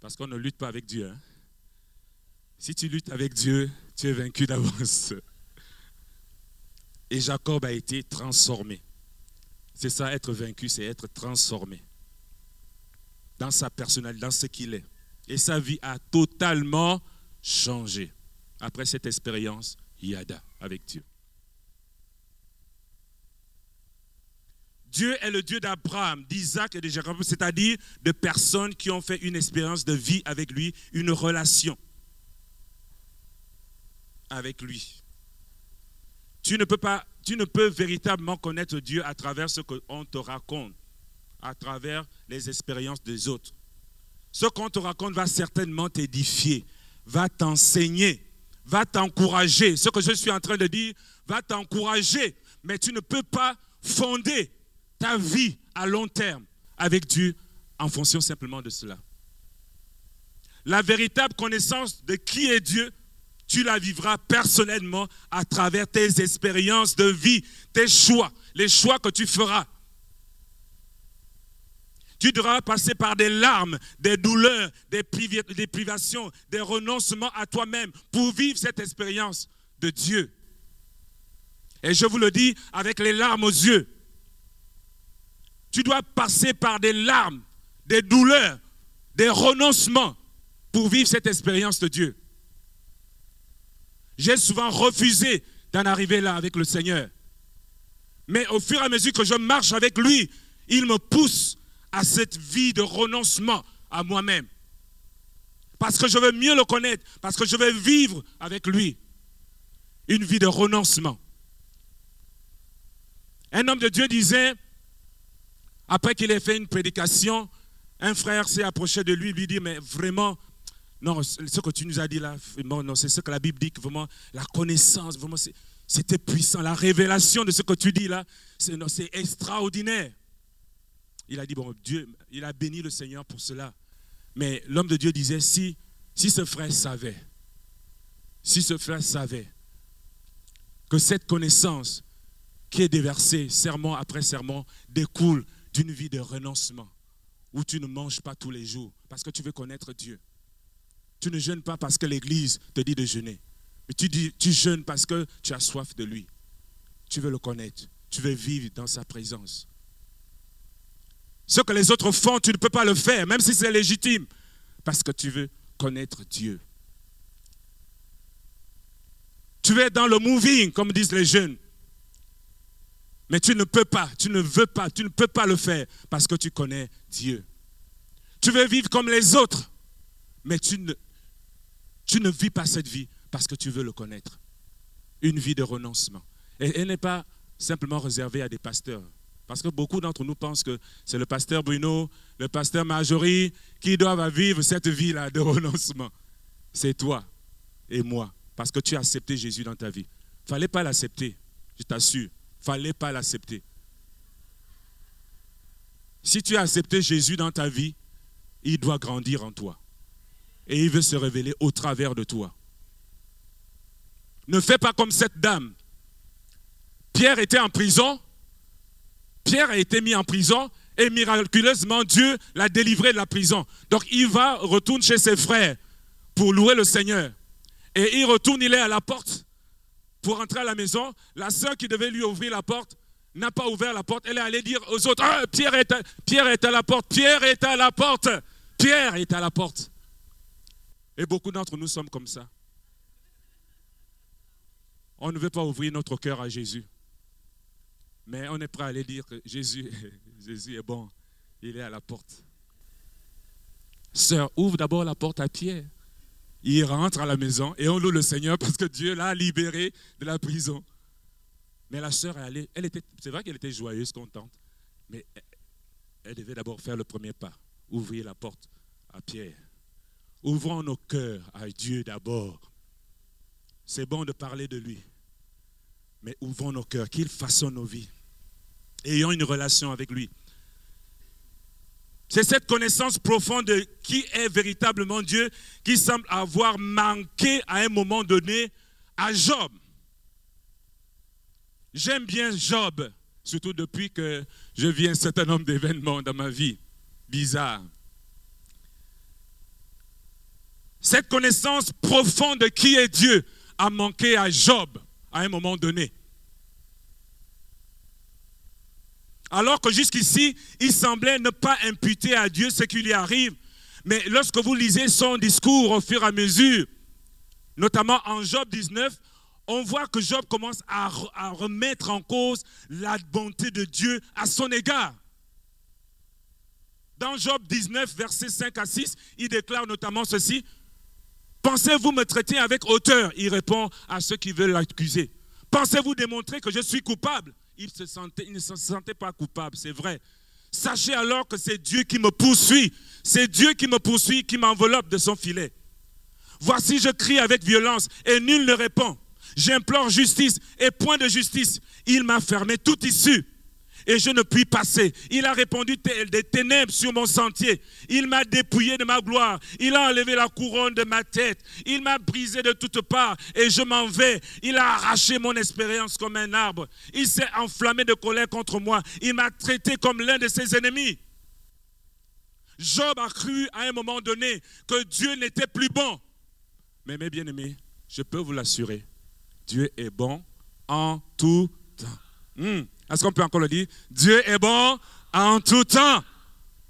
parce qu'on ne lutte pas avec Dieu. Hein. Si tu luttes avec Dieu, tu es vaincu d'avance. Et Jacob a été transformé. C'est ça, être vaincu, c'est être transformé dans sa personnalité, dans ce qu'il est. Et sa vie a totalement changé après cette expérience Yada avec Dieu. Dieu est le Dieu d'Abraham, d'Isaac et de Jacob, c'est-à-dire de personnes qui ont fait une expérience de vie avec lui, une relation avec lui. tu ne peux pas, tu ne peux véritablement connaître Dieu à travers ce qu'on te raconte, à travers les expériences des autres. Ce qu'on te raconte va certainement t'édifier, va t'enseigner, va t'encourager. Ce que je suis en train de dire va t'encourager, mais tu ne peux pas fonder ta vie à long terme avec Dieu en fonction simplement de cela. La véritable connaissance de qui est Dieu, tu la vivras personnellement à travers tes expériences de vie, tes choix, les choix que tu feras. Tu devras passer par des larmes, des douleurs, des, privations, des renoncements à toi-même pour vivre cette expérience de Dieu. Et je vous le dis avec les larmes aux yeux. Tu dois passer par des larmes, des douleurs, des renoncements pour vivre cette expérience de Dieu. J'ai souvent refusé d'en arriver là avec le Seigneur. Mais au fur et à mesure que je marche avec lui, il me pousse à cette vie de renoncement à moi-même. Parce que je veux mieux le connaître, parce que je veux vivre avec lui une vie de renoncement. Un homme de Dieu disait, après qu'il ait fait une prédication, un frère s'est approché de lui lui dit, mais vraiment, non, ce que tu nous as dit là, non, c'est ce que la Bible dit, vraiment, la connaissance, vraiment, c'était puissant. La révélation de ce que tu dis là, c'est extraordinaire. Il a dit, bon, Dieu, il a béni le Seigneur pour cela. Mais l'homme de Dieu disait, si, si ce frère savait, si ce frère savait que cette connaissance qui est déversée serment après serment découle d'une vie de renoncement, où tu ne manges pas tous les jours parce que tu veux connaître Dieu. Tu ne jeûnes pas parce que l'Église te dit de jeûner, mais tu, dis, tu jeûnes parce que tu as soif de lui. Tu veux le connaître, tu veux vivre dans sa présence. Ce que les autres font, tu ne peux pas le faire, même si c'est légitime, parce que tu veux connaître Dieu. Tu veux être dans le moving, comme disent les jeunes. Mais tu ne peux pas, tu ne veux pas, tu ne peux pas le faire parce que tu connais Dieu. Tu veux vivre comme les autres, mais tu ne, tu ne vis pas cette vie parce que tu veux le connaître. Une vie de renoncement. Et elle n'est pas simplement réservée à des pasteurs. Parce que beaucoup d'entre nous pensent que c'est le pasteur Bruno, le pasteur Marjorie qui doivent vivre cette vie-là de renoncement. C'est toi et moi, parce que tu as accepté Jésus dans ta vie. Fallait pas l'accepter, je t'assure. Fallait pas l'accepter. Si tu as accepté Jésus dans ta vie, il doit grandir en toi. Et il veut se révéler au travers de toi. Ne fais pas comme cette dame. Pierre était en prison Pierre a été mis en prison et miraculeusement Dieu l'a délivré de la prison. Donc il va, retourne chez ses frères pour louer le Seigneur. Et il retourne, il est à la porte pour entrer à la maison. La sœur qui devait lui ouvrir la porte n'a pas ouvert la porte. Elle est allée dire aux autres, ah, Pierre, est à, Pierre est à la porte, Pierre est à la porte, Pierre est à la porte. Et beaucoup d'entre nous sommes comme ça. On ne veut pas ouvrir notre cœur à Jésus. Mais on est prêt à aller dire que Jésus, Jésus est bon. Il est à la porte. Sœur, ouvre d'abord la porte à Pierre. Il rentre à la maison et on loue le Seigneur parce que Dieu l'a libéré de la prison. Mais la sœur est allée, elle était, c'est vrai qu'elle était joyeuse, contente, mais elle devait d'abord faire le premier pas, ouvrir la porte à Pierre. Ouvrons nos cœurs à Dieu d'abord. C'est bon de parler de lui, mais ouvrons nos cœurs, qu'il façonne nos vies. Ayons une relation avec lui. C'est cette connaissance profonde de qui est véritablement Dieu qui semble avoir manqué à un moment donné à Job. J'aime bien Job, surtout depuis que je vis un certain nombre d'événements dans ma vie bizarres. Cette connaissance profonde de qui est Dieu a manqué à Job à un moment donné. Alors que jusqu'ici, il semblait ne pas imputer à Dieu ce qui lui arrive. Mais lorsque vous lisez son discours au fur et à mesure, notamment en Job 19, on voit que Job commence à, remettre en cause la bonté de Dieu à son égard. Dans Job 19, versets 5 à 6, il déclare notamment ceci. Pensez-vous me traiter avec hauteur? Il répond à ceux qui veulent l'accuser. Pensez-vous démontrer que je suis coupable? Il, ne se sentait pas coupable, c'est vrai. Sachez alors que c'est Dieu qui me poursuit. C'est Dieu qui me poursuit, qui m'enveloppe de son filet. Voici, je crie avec violence et nul ne répond. J'implore justice et point de justice. Il m'a fermé toute issue et je ne puis passer. Il a répandu des ténèbres sur mon sentier. Il m'a dépouillé de ma gloire. Il a enlevé la couronne de ma tête. Il m'a brisé de toutes parts et je m'en vais. Il a arraché mon expérience comme un arbre. Il s'est enflammé de colère contre moi. Il m'a traité comme l'un de ses ennemis. Job a cru à un moment donné que Dieu n'était plus bon. Mais mes bien-aimés, je peux vous l'assurer, Dieu est bon en tout temps. Hmm. Est-ce qu'on peut encore le dire? Dieu est bon en tout temps,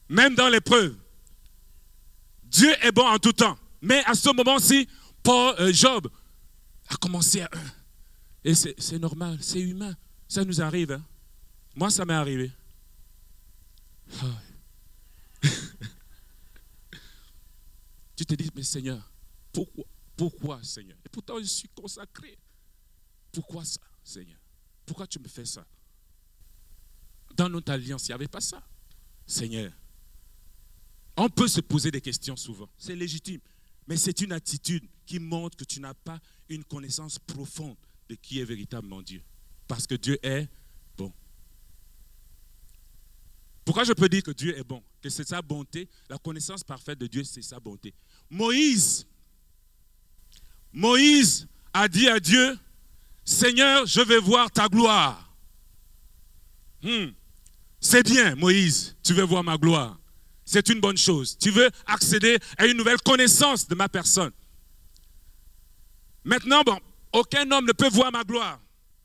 même dans l'épreuve. Dieu est bon en tout temps. Mais à ce moment-ci, Paul, euh, Job a commencé à... Et c'est normal, c'est humain. Ça nous arrive. Hein. Moi, ça m'est arrivé. tu te dis, mais Seigneur, pourquoi, pourquoi, Seigneur? Et pourtant, je suis consacré. Pourquoi ça, Seigneur? Pourquoi tu me fais ça? Dans notre alliance, il n'y avait pas ça. Seigneur, on peut se poser des questions souvent, c'est légitime, mais c'est une attitude qui montre que tu n'as pas une connaissance profonde de qui est véritablement Dieu. Parce que Dieu est bon. Pourquoi je peux dire que Dieu est bon? Que c'est sa bonté, la connaissance parfaite de Dieu, c'est sa bonté. Moïse, Moïse a dit à Dieu, Seigneur, je vais voir ta gloire. Hmm. C'est bien, Moïse, tu veux voir ma gloire. C'est une bonne chose. Tu veux accéder à une nouvelle connaissance de ma personne. Maintenant, bon, aucun homme ne peut voir ma gloire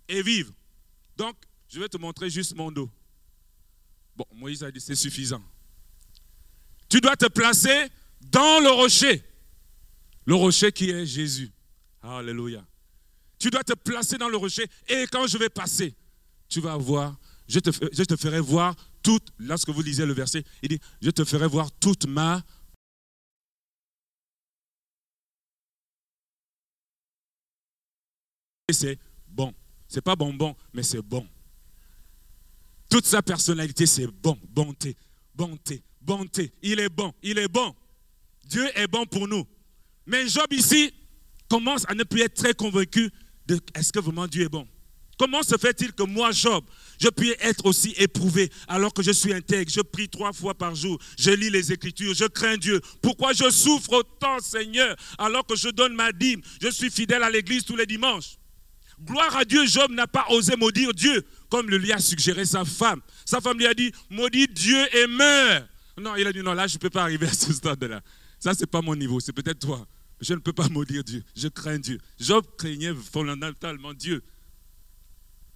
et vivre. Donc, je vais te montrer juste mon dos. Bon, Moïse a dit, c'est suffisant. Tu dois te placer dans le rocher. Le rocher qui est Jésus. Alléluia. Tu dois te placer dans le rocher et quand je vais passer, tu vas voir je te, ferai voir toute, lorsque vous lisez le verset, il dit, je te ferai voir toute ma Et c'est bon. C'est pas bonbon, mais c'est bon. Toute sa personnalité, c'est bon. Bonté, bonté, bonté. Il est bon, il est bon. Dieu est bon pour nous. Mais Job ici commence à ne plus être très convaincu de est-ce que vraiment Dieu est bon. Comment se fait-il que moi, Job, je puis être aussi éprouvé alors que je suis intègre? Je prie trois fois par jour. Je lis les Écritures. Je crains Dieu. Pourquoi je souffre autant, Seigneur, alors que je donne ma dîme? Je suis fidèle à l'église tous les dimanches. Gloire à Dieu, Job n'a pas osé maudire Dieu, comme le lui a suggéré sa femme. Sa femme lui a dit, maudit Dieu et meurt. Non, il a dit, non, là, je ne peux pas arriver à ce stade-là. Ça, ce n'est pas mon niveau, c'est peut-être toi. Je ne peux pas maudire Dieu. Je crains Dieu. Job craignait fondamentalement Dieu.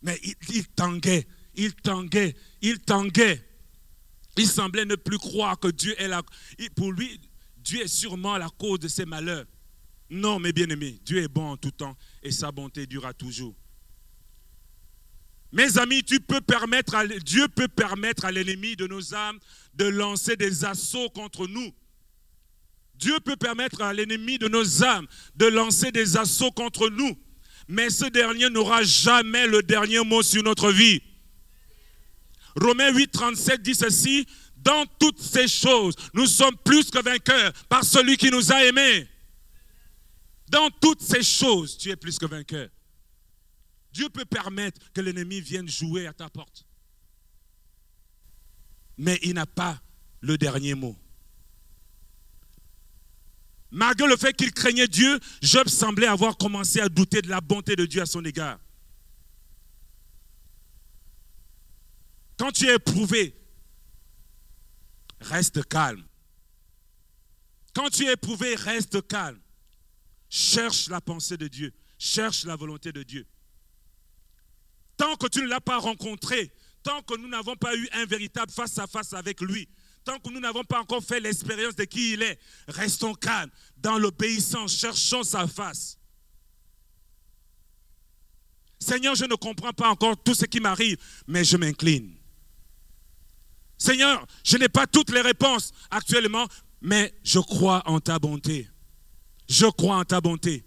Mais il, tanguait, il tanguait, il tanguait. Il semblait ne plus croire que Dieu est là. Pour lui, Dieu est sûrement la cause de ses malheurs. Non, mes bien-aimés, Dieu est bon en tout temps et sa bonté durera toujours. Mes amis, tu peux permettre à, Dieu peut permettre à l'ennemi de nos âmes de lancer des assauts contre nous. Dieu peut permettre à l'ennemi de nos âmes de lancer des assauts contre nous mais ce dernier n'aura jamais le dernier mot sur notre vie. Romains 8, 37 dit ceci, dans toutes ces choses, nous sommes plus que vainqueurs par celui qui nous a aimés. Dans toutes ces choses, tu es plus que vainqueur. Dieu peut permettre que l'ennemi vienne jouer à ta porte. Mais il n'a pas le dernier mot. Malgré le fait qu'il craignait Dieu, Job semblait avoir commencé à douter de la bonté de Dieu à son égard. Quand tu es éprouvé, reste calme. Quand tu es éprouvé, reste calme. Cherche la pensée de Dieu. Cherche la volonté de Dieu. Tant que tu ne l'as pas rencontré, tant que nous n'avons pas eu un véritable face à face avec lui, que nous n'avons pas encore fait l'expérience de qui il est, restons calmes, dans l'obéissance, cherchons sa face. Seigneur, je ne comprends pas encore tout ce qui m'arrive, mais je m'incline. Seigneur, je n'ai pas toutes les réponses actuellement, mais je crois en ta bonté. Je crois en ta bonté.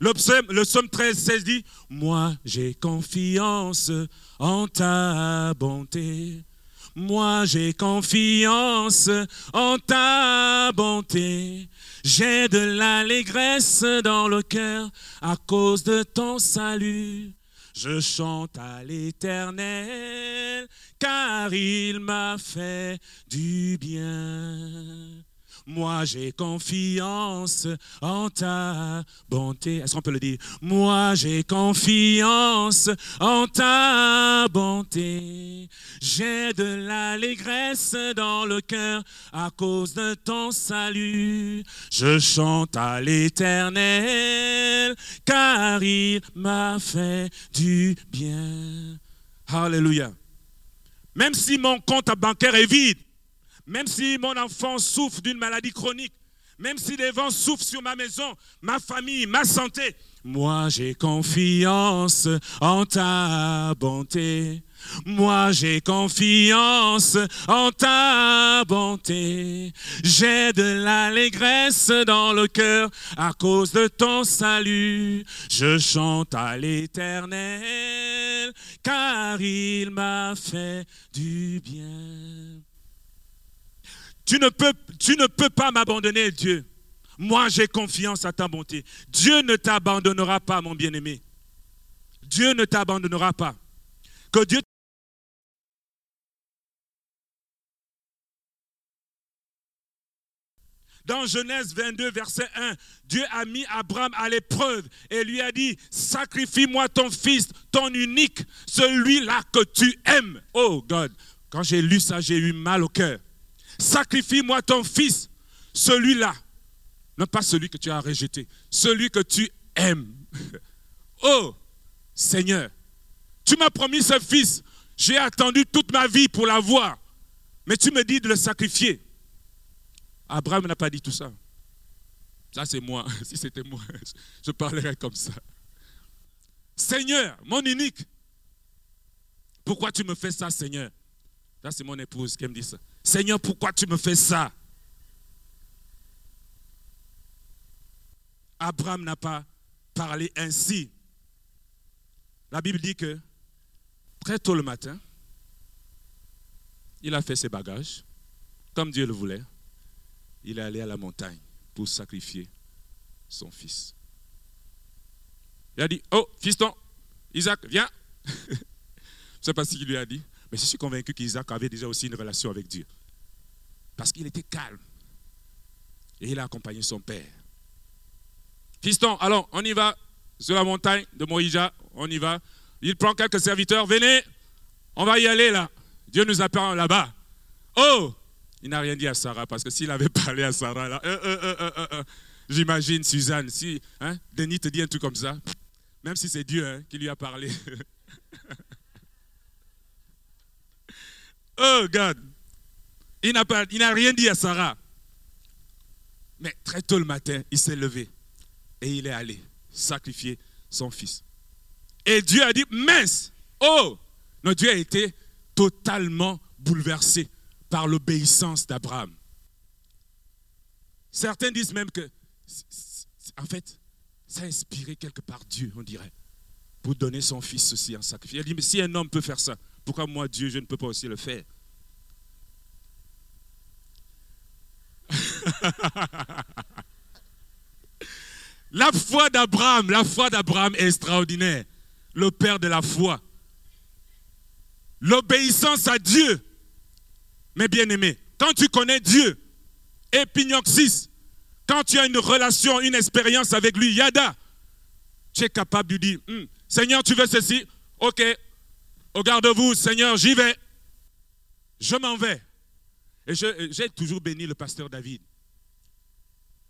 Le psaume, le psaume 13, 16 dit, Moi j'ai confiance en ta bonté. Moi j'ai confiance en ta bonté. J'ai de l'allégresse dans le cœur à cause de ton salut. Je chante à l'éternel car il m'a fait du bien. Moi j'ai confiance en ta bonté. Est-ce qu'on peut le dire? Moi j'ai confiance en ta bonté. J'ai de l'allégresse dans le cœur à cause de ton salut. Je chante à l'éternel car il m'a fait du bien. Alléluia. Même si mon compte bancaire est vide, même si mon enfant souffre d'une maladie chronique, même si les vents souffrent sur ma maison, ma famille, ma santé, moi j'ai confiance en ta bonté. Moi j'ai confiance en ta bonté. J'ai de l'allégresse dans le cœur à cause de ton salut. Je chante à l'éternel car il m'a fait du bien. Tu ne peux, pas m'abandonner, Dieu. Moi, j'ai confiance à ta bonté. Dieu ne t'abandonnera pas, mon bien-aimé. Dieu ne t'abandonnera pas. Que Dieu Dans Genèse 22, verset 1, Dieu a mis Abraham à l'épreuve et lui a dit, sacrifie-moi ton fils, ton unique, celui-là que tu aimes. Oh God, quand j'ai lu ça, j'ai eu mal au cœur. Sacrifie-moi ton fils, celui-là. Non pas celui que tu as rejeté, celui que tu aimes. Oh Seigneur, tu m'as promis ce fils. J'ai attendu toute ma vie pour l'avoir. Mais tu me dis de le sacrifier. Abraham n'a pas dit tout ça. Ça, c'est moi. Si c'était moi, je parlerais comme ça. Seigneur, mon unique, pourquoi tu me fais ça, Seigneur? Ça, c'est mon épouse qui me dit ça. Seigneur, pourquoi tu me fais ça? Abraham n'a pas parlé ainsi. La Bible dit que très tôt le matin, il a fait ses bagages, comme Dieu le voulait. Il est allé à la montagne pour sacrifier son fils. Il a dit, oh, fiston, Isaac, viens. Je ne sais pas ce qu'il lui a dit, mais je suis convaincu qu'Isaac avait déjà aussi une relation avec Dieu. Parce qu'il était calme. Et il a accompagné son père. Fiston, allons, on y va sur la montagne de Moïja, on y va. Il prend quelques serviteurs, venez, on va y aller là. Dieu nous appelle là-bas. Oh, il n'a rien dit à Sarah, parce que s'il avait parlé à Sarah, là, euh, euh, euh, j'imagine Suzanne, si hein, Denis te dit un truc comme ça, même si c'est Dieu hein, qui lui a parlé. oh, God. Il n'a rien dit à Sarah. Mais très tôt le matin, il s'est levé et il est allé sacrifier son fils. Et Dieu a dit, mince, oh, notre Dieu a été totalement bouleversé par l'obéissance d'Abraham. Certains disent même que, en fait, ça a inspiré quelque part Dieu, on dirait, pour donner son fils aussi en sacrifice. Il dit, mais si un homme peut faire ça, pourquoi moi, Dieu, je ne peux pas aussi le faire? La foi d'Abraham, la foi d'Abraham est extraordinaire. Le père de la foi. L'obéissance à Dieu. Mais bien aimé, quand tu connais Dieu, épignoxis, quand tu as une relation, une expérience avec lui, yada, tu es capable de dire, Seigneur, tu veux ceci Ok, regarde-vous, Seigneur, j'y vais. Je m'en vais. Et j'ai toujours béni le pasteur David.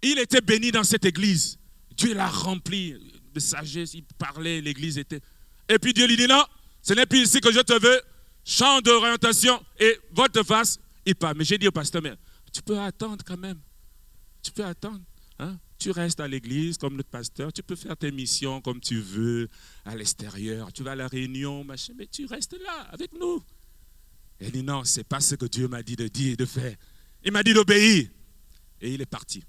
Il était béni dans cette église. Dieu l'a rempli de sagesse, il parlait, l'église était. Et puis Dieu lui dit non, ce n'est plus ici que je te veux. Champ d'orientation et votre face, il part. Mais j'ai dit au pasteur, mais tu peux attendre quand même. Tu peux attendre. Hein? Tu restes à l'église comme notre pasteur, tu peux faire tes missions comme tu veux à l'extérieur. Tu vas à la réunion, machin, mais tu restes là avec nous. Il dit non, c'est pas ce que Dieu m'a dit de dire et de faire. Il m'a dit d'obéir. Et il est parti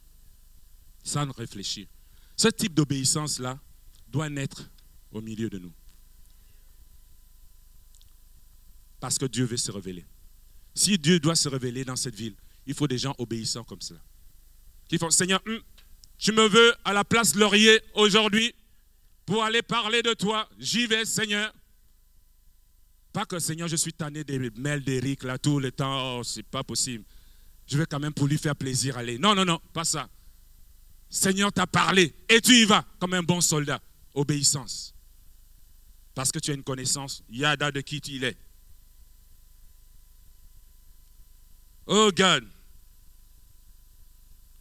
sans réfléchir. Ce type d'obéissance-là, doit naître au milieu de nous. Parce que Dieu veut se révéler. Si Dieu doit se révéler dans cette ville, il faut des gens obéissants comme cela. Qui font, Seigneur, hum, tu me veux à la place Laurier aujourd'hui pour aller parler de toi. J'y vais, Seigneur. Pas que, Seigneur, je suis tanné des mails d'Éric là tout le temps. Oh, c'est pas possible. Je vais quand même pour lui faire plaisir aller. Non, non, non, pas ça. Seigneur t'a parlé et tu y vas comme un bon soldat. Obéissance. Parce que tu as une connaissance, yada de qui il est. Oh God.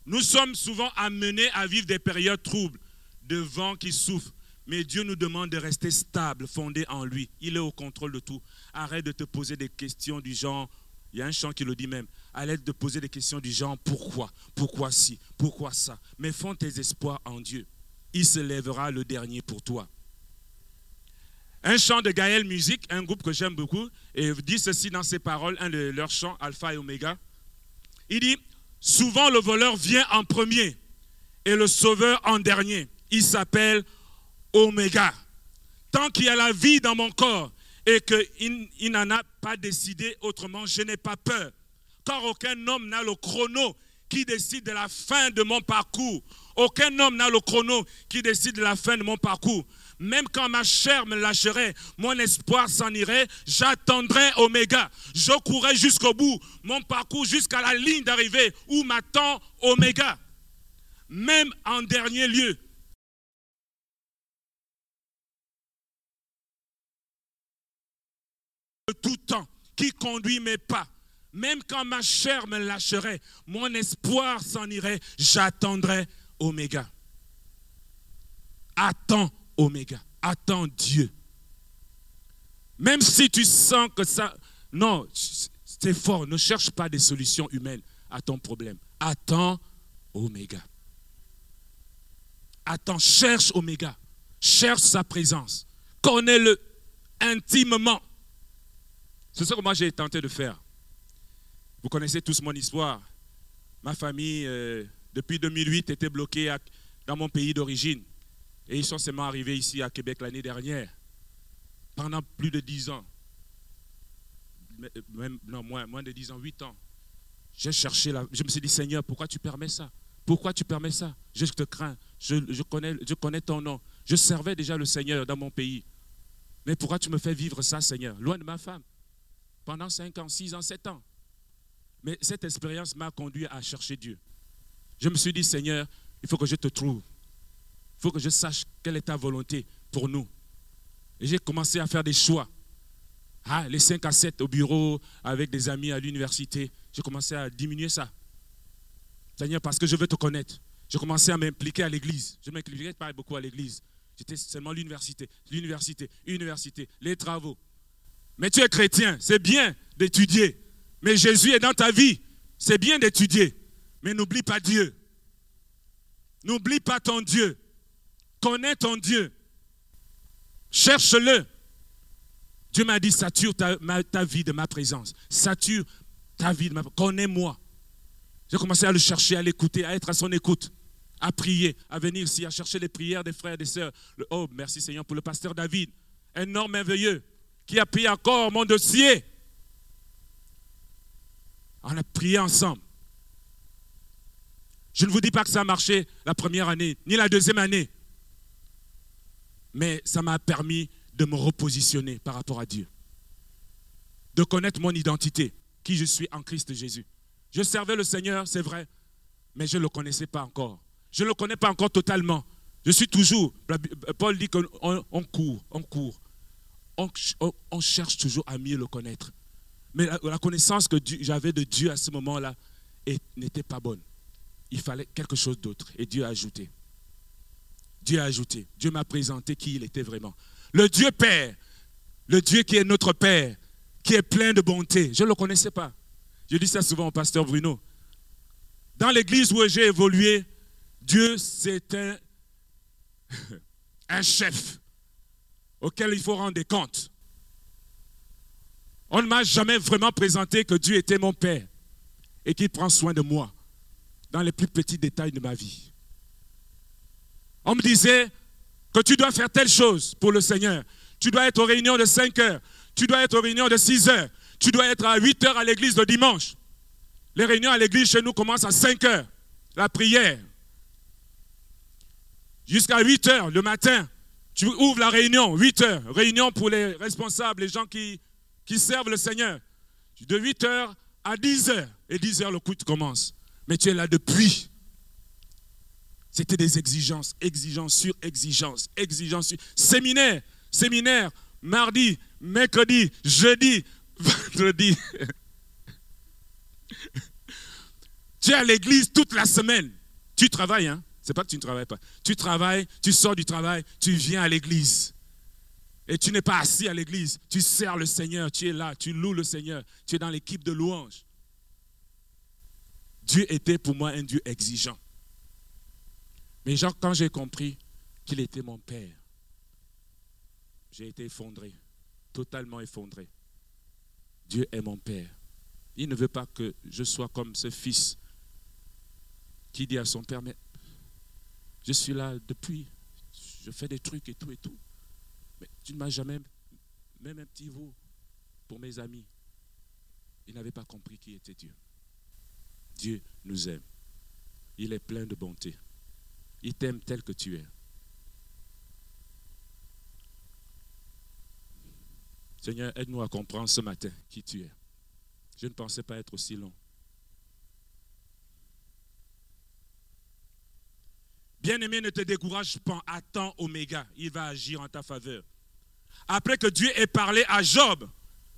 Nous sommes souvent amenés à vivre des périodes troubles, de vent qui souffle. Mais Dieu nous demande de rester stable, fondé en lui. Il est au contrôle de tout. Arrête de te poser des questions du genre, il y a un chant qui le dit même, arrête de poser des questions du genre pourquoi, pourquoi si, pourquoi ça. Mais fonde tes espoirs en Dieu. Il se lèvera le dernier pour toi. Un chant de Gaël Musique, un groupe que j'aime beaucoup, et dit ceci dans ses paroles, un de leurs chants, Alpha et Oméga. Il dit, souvent le voleur vient en premier et le sauveur en dernier. Il s'appelle Oméga. Tant qu'il y a la vie dans mon corps et qu'il il, n'en a pas décidé autrement, je n'ai pas peur. Car aucun homme n'a le chrono qui décide de la fin de mon parcours. Aucun homme n'a le chrono qui décide de la fin de mon parcours. Même quand ma chair me lâcherait, mon espoir s'en irait, j'attendrai Oméga. Je courrai jusqu'au bout, mon parcours jusqu'à la ligne d'arrivée où m'attend Oméga. Même en dernier lieu, tout temps, qui conduit mes pas. Même quand ma chair me lâcherait, mon espoir s'en irait, j'attendrai Oméga. Attends Oméga, attends Dieu. Même si tu sens que ça... Non, c'est fort, ne cherche pas des solutions humaines à ton problème. Attends Oméga. Attends, cherche Oméga. Cherche sa présence. Connais-le intimement. C'est ce que moi j'ai tenté de faire. Vous connaissez tous mon histoire. Ma famille, euh, depuis 2008, était bloquée dans mon pays d'origine. Et ils sont seulement arrivés ici à Québec l'année dernière. Pendant plus de 10 ans. Même, non, moins, moins de 10 ans, 8 ans. J'ai cherché, la, je me suis dit, Seigneur, pourquoi tu permets ça? Pourquoi tu permets ça? Je te crains, je, connais, je connais ton nom. Je servais déjà le Seigneur dans mon pays. Mais pourquoi tu me fais vivre ça, Seigneur? Loin de ma femme pendant 5 ans, 6 ans, 7 ans. Mais cette expérience m'a conduit à chercher Dieu. Je me suis dit, Seigneur, il faut que je te trouve. Il faut que je sache quelle est ta volonté pour nous. Et j'ai commencé à faire des choix. Ah, les 5 à 7 au bureau, avec des amis à l'université, j'ai commencé à diminuer ça. Seigneur, parce que je veux te connaître. J'ai commencé à m'impliquer à l'église. Je ne m'impliquais pas beaucoup à l'église. J'étais seulement l'université, l'université, l'université, les travaux. Mais tu es chrétien, c'est bien d'étudier. Mais Jésus est dans ta vie, c'est bien d'étudier. Mais n'oublie pas Dieu. N'oublie pas ton Dieu. Connais ton Dieu. Cherche-le. Dieu m'a dit, sature ta, vie de ma présence. Sature ta vie de ma présence. Connais-moi. J'ai commencé à le chercher, à l'écouter, à être à son écoute, à prier, à venir ici, à chercher les prières des frères et des sœurs. oh, merci Seigneur pour le pasteur David. Un homme merveilleux qui a pris encore mon dossier. On a prié ensemble. Je ne vous dis pas que ça a marché la première année, ni la deuxième année. Mais ça m'a permis de me repositionner par rapport à Dieu. De connaître mon identité, qui je suis en Christ Jésus. Je servais le Seigneur, c'est vrai, mais je ne le connaissais pas encore. Je ne le connais pas encore totalement. Je suis toujours, Paul dit qu'on court, on court on, cherche toujours à mieux le connaître. Mais la, connaissance que j'avais de Dieu à ce moment-là n'était pas bonne. Il fallait quelque chose d'autre. Et Dieu a ajouté. Dieu a ajouté. Dieu m'a présenté qui il était vraiment. Le Dieu Père, le Dieu qui est notre Père, qui est plein de bonté. Je ne le connaissais pas. Je dis ça souvent au pasteur Bruno. Dans l'église où j'ai évolué, Dieu, c'est un, un chef auquel il faut rendre des comptes. On ne m'a jamais vraiment présenté que Dieu était mon Père et qu'il prend soin de moi dans les plus petits détails de ma vie. On me disait, que tu dois faire telle chose pour le Seigneur. Tu dois être aux réunions de 5 heures. Tu dois être aux réunions de 6 heures. Tu dois être à 8 heures à l'église le dimanche. Les réunions à l'église chez nous commencent à 5 heures. La prière. Jusqu'à 8 heures le matin. Tu ouvres la réunion, 8 heures. Réunion pour les responsables, les gens qui, servent le Seigneur. De 8 heures à 10 heures. Et 10 heures, le culte commence. Mais tu es là depuis. C'était des exigences, exigences sur exigences, exigences sur. Séminaire, séminaire, mardi, mercredi, jeudi, vendredi. tu es à l'église toute la semaine. Tu travailles, hein? C'est pas que tu ne travailles pas. Tu travailles, tu sors du travail, tu viens à l'église. Et tu n'es pas assis à l'église. Tu sers le Seigneur, tu es là, tu loues le Seigneur. Tu es dans l'équipe de louange. Dieu était pour moi un Dieu exigeant. Mais genre, quand j'ai compris qu'il était mon Père, j'ai été effondré, totalement effondré. Dieu est mon Père. Il ne veut pas que je sois comme ce fils qui dit à son Père, mais je suis là depuis, je fais des trucs et tout et tout. Mais tu ne m'as jamais, même un petit veau pour mes amis. Il n'avait pas compris qui était Dieu. Dieu nous aime. Il est plein de bonté. Il t'aime tel que tu es. Seigneur, aide-nous à comprendre ce matin qui tu es. Je ne pensais pas être aussi long. Bien-aimé, ne te décourage pas. Attends Oméga. Il va agir en ta faveur. Après que Dieu ait parlé à Job,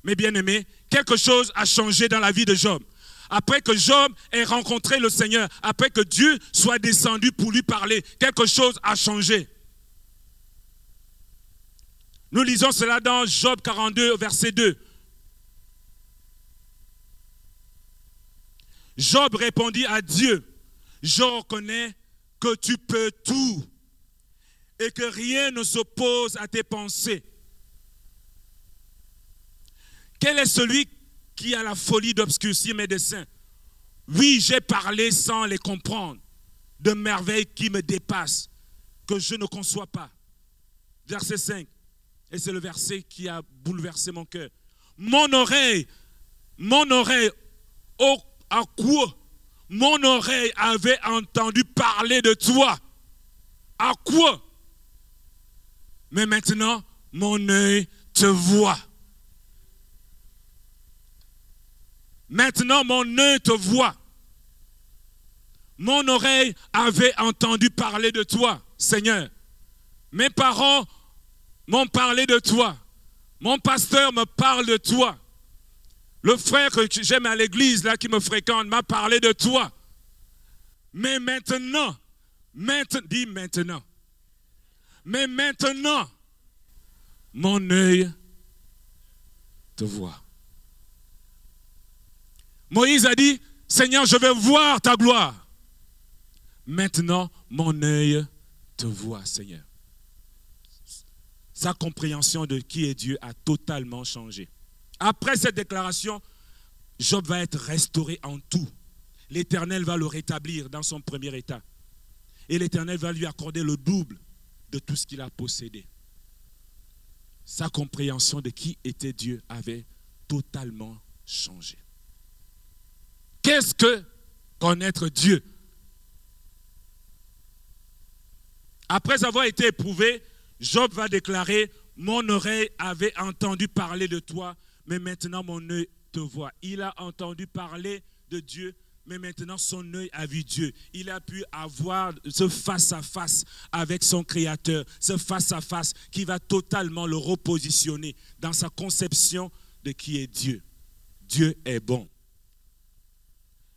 mes bien-aimés, quelque chose a changé dans la vie de Job. Après que Job ait rencontré le Seigneur, après que Dieu soit descendu pour lui parler, quelque chose a changé. Nous lisons cela dans Job 42, verset 2. Job répondit à Dieu, je reconnais que tu peux tout et que rien ne s'oppose à tes pensées. Quel est celui qui a la folie d'obscurcir mes dessins Oui, j'ai parlé sans les comprendre, de merveilles qui me dépassent, que je ne conçois pas. Verset 5. Et c'est le verset qui a bouleversé mon cœur. Mon oreille, mon oreille, à quoi mon oreille avait entendu parler de toi? À quoi? Mais maintenant, mon œil te voit. Maintenant, mon œil te voit. Mon oreille avait entendu parler de toi, Seigneur. Mes parents m'ont parlé de toi. Mon pasteur me parle de toi. Le frère que j'aime à l'église, là, qui me fréquente, m'a parlé de toi. Mais maintenant, maintenant, dis maintenant. Mais maintenant, mon œil te voit. Moïse a dit, Seigneur, je vais voir ta gloire. Maintenant, mon œil te voit, Seigneur. Sa compréhension de qui est Dieu a totalement changé. Après cette déclaration, Job va être restauré en tout. L'Éternel va le rétablir dans son premier état. Et l'Éternel va lui accorder le double de tout ce qu'il a possédé. Sa compréhension de qui était Dieu avait totalement changé. Qu'est-ce que connaître Dieu? Après avoir été éprouvé, Job va déclarer, mon oreille avait entendu parler de toi, mais maintenant mon œil te voit. Il a entendu parler de Dieu, mais maintenant son œil a vu Dieu. Il a pu avoir ce face-à-face avec son Créateur, ce face-à-face qui va totalement le repositionner dans sa conception de qui est Dieu. Dieu est bon.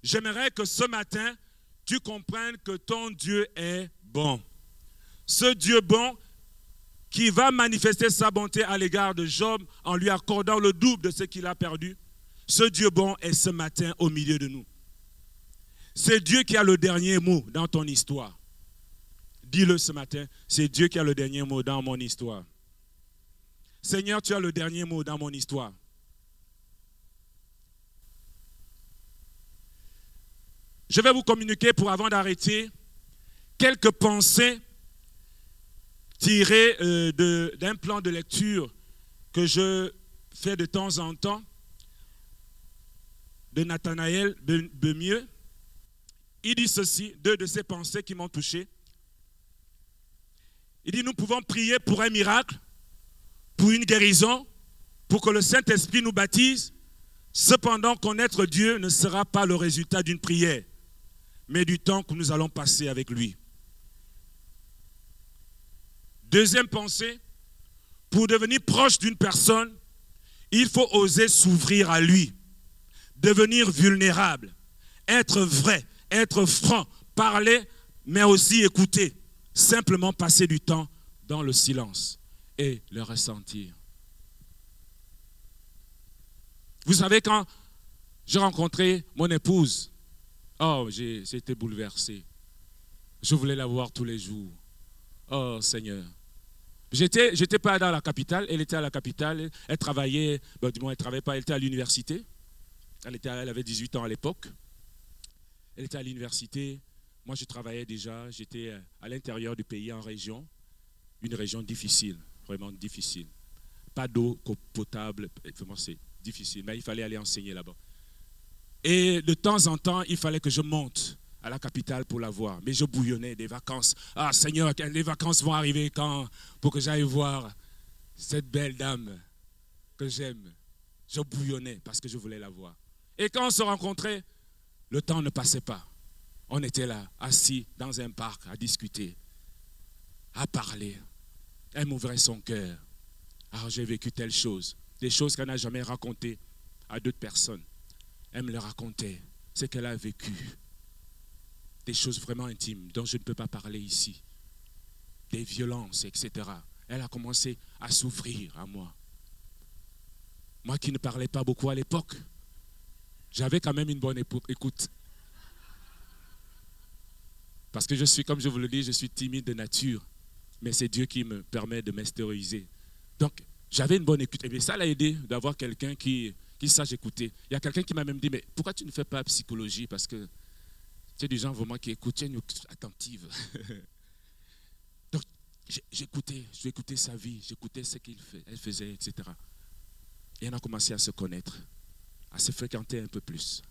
J'aimerais que ce matin, tu comprennes que ton Dieu est bon. Ce Dieu bon qui va manifester sa bonté à l'égard de Job en lui accordant le double de ce qu'il a perdu. Ce Dieu bon est ce matin au milieu de nous. C'est Dieu qui a le dernier mot dans ton histoire. Dis-le ce matin, c'est Dieu qui a le dernier mot dans mon histoire. Seigneur, tu as le dernier mot dans mon histoire. Je vais vous communiquer pour avant d'arrêter quelques pensées tiré euh, d'un plan de lecture que je fais de temps en temps de Nathanaël Bemieux. Il dit ceci, deux de ses pensées qui m'ont touché. Il dit, nous pouvons prier pour un miracle, pour une guérison, pour que le Saint-Esprit nous baptise. Cependant, connaître Dieu ne sera pas le résultat d'une prière, mais du temps que nous allons passer avec lui. Deuxième pensée, pour devenir proche d'une personne, il faut oser s'ouvrir à lui, devenir vulnérable, être vrai, être franc, parler, mais aussi écouter simplement passer du temps dans le silence et le ressentir. Vous savez, quand j'ai rencontré mon épouse, oh, j'ai été bouleversé. Je voulais la voir tous les jours. Oh Seigneur. J'étais, n'étais pas dans la capitale, elle était à la capitale, elle travaillait, du moins elle travaillait pas, elle était à l'université. Elle, elle avait 18 ans à l'époque. Elle était à l'université, moi, je travaillais déjà, j'étais euh, à l'intérieur du pays, en région, une région difficile, vraiment difficile. Pas d'eau potable, vraiment c'est difficile, mais il fallait aller enseigner là-bas. Et de temps en temps, il fallait que je monte à la capitale pour la voir. Mais je bouillonnais des vacances. Ah Seigneur, les vacances vont arriver quand? Pour que j'aille voir cette belle dame que j'aime. Je bouillonnais parce que je voulais la voir. Et quand on se rencontrait, le temps ne passait pas. On était là, assis dans un parc, à discuter, à parler. Elle m'ouvrait son cœur. Alors j'ai vécu telle chose, des choses qu'elle n'a jamais racontées à d'autres personnes. Elle me les racontait, ce qu'elle a vécu. Des choses vraiment intimes dont je ne peux pas parler ici. Des violences, etc. Elle a commencé à souffrir à moi. Moi qui ne parlais pas beaucoup à l'époque, j'avais quand même une bonne écoute. Parce que je suis, comme je vous le dis, je suis timide de nature. Mais c'est Dieu qui me permet de m'extérioriser. Donc, j'avais une bonne écoute. Et ça l'a aidé d'avoir quelqu'un qui, qui sache écouter. Il y a quelqu'un qui m'a même dit, mais pourquoi tu ne fais pas psychologie? Parce que tu es du genre vraiment qui écoute, tu es attentive. Donc, j'écoutais, j'écoutais sa vie, j'écoutais ce qu'il fait, elle faisait, etc. Et on a commencé à se connaître, à se fréquenter un peu plus.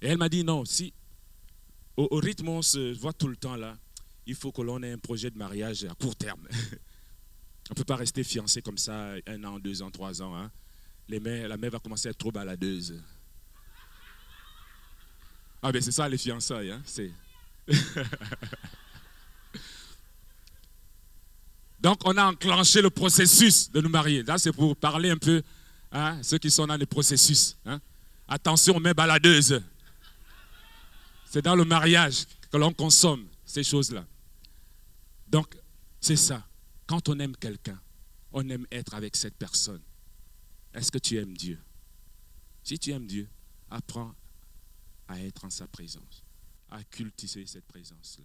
Et elle m'a dit, non, si au, rythme où on se voit tout le temps là, il faut que l'on ait un projet de mariage à court terme. on ne peut pas rester fiancé comme ça un an, deux ans, trois ans. Hein. La mère va commencer à être trop baladeuse. Ah ben c'est ça les fiançailles. Hein, Donc on a enclenché le processus de nous marier. Là c'est pour parler un peu hein, ceux qui sont dans le processus. Hein. Attention, mais baladeuse. C'est dans le mariage que l'on consomme ces choses-là. Donc, c'est ça. Quand on aime quelqu'un, on aime être avec cette personne. Est-ce que tu aimes Dieu? Si tu aimes Dieu, apprends à être en sa présence, à cultiver cette présence-là,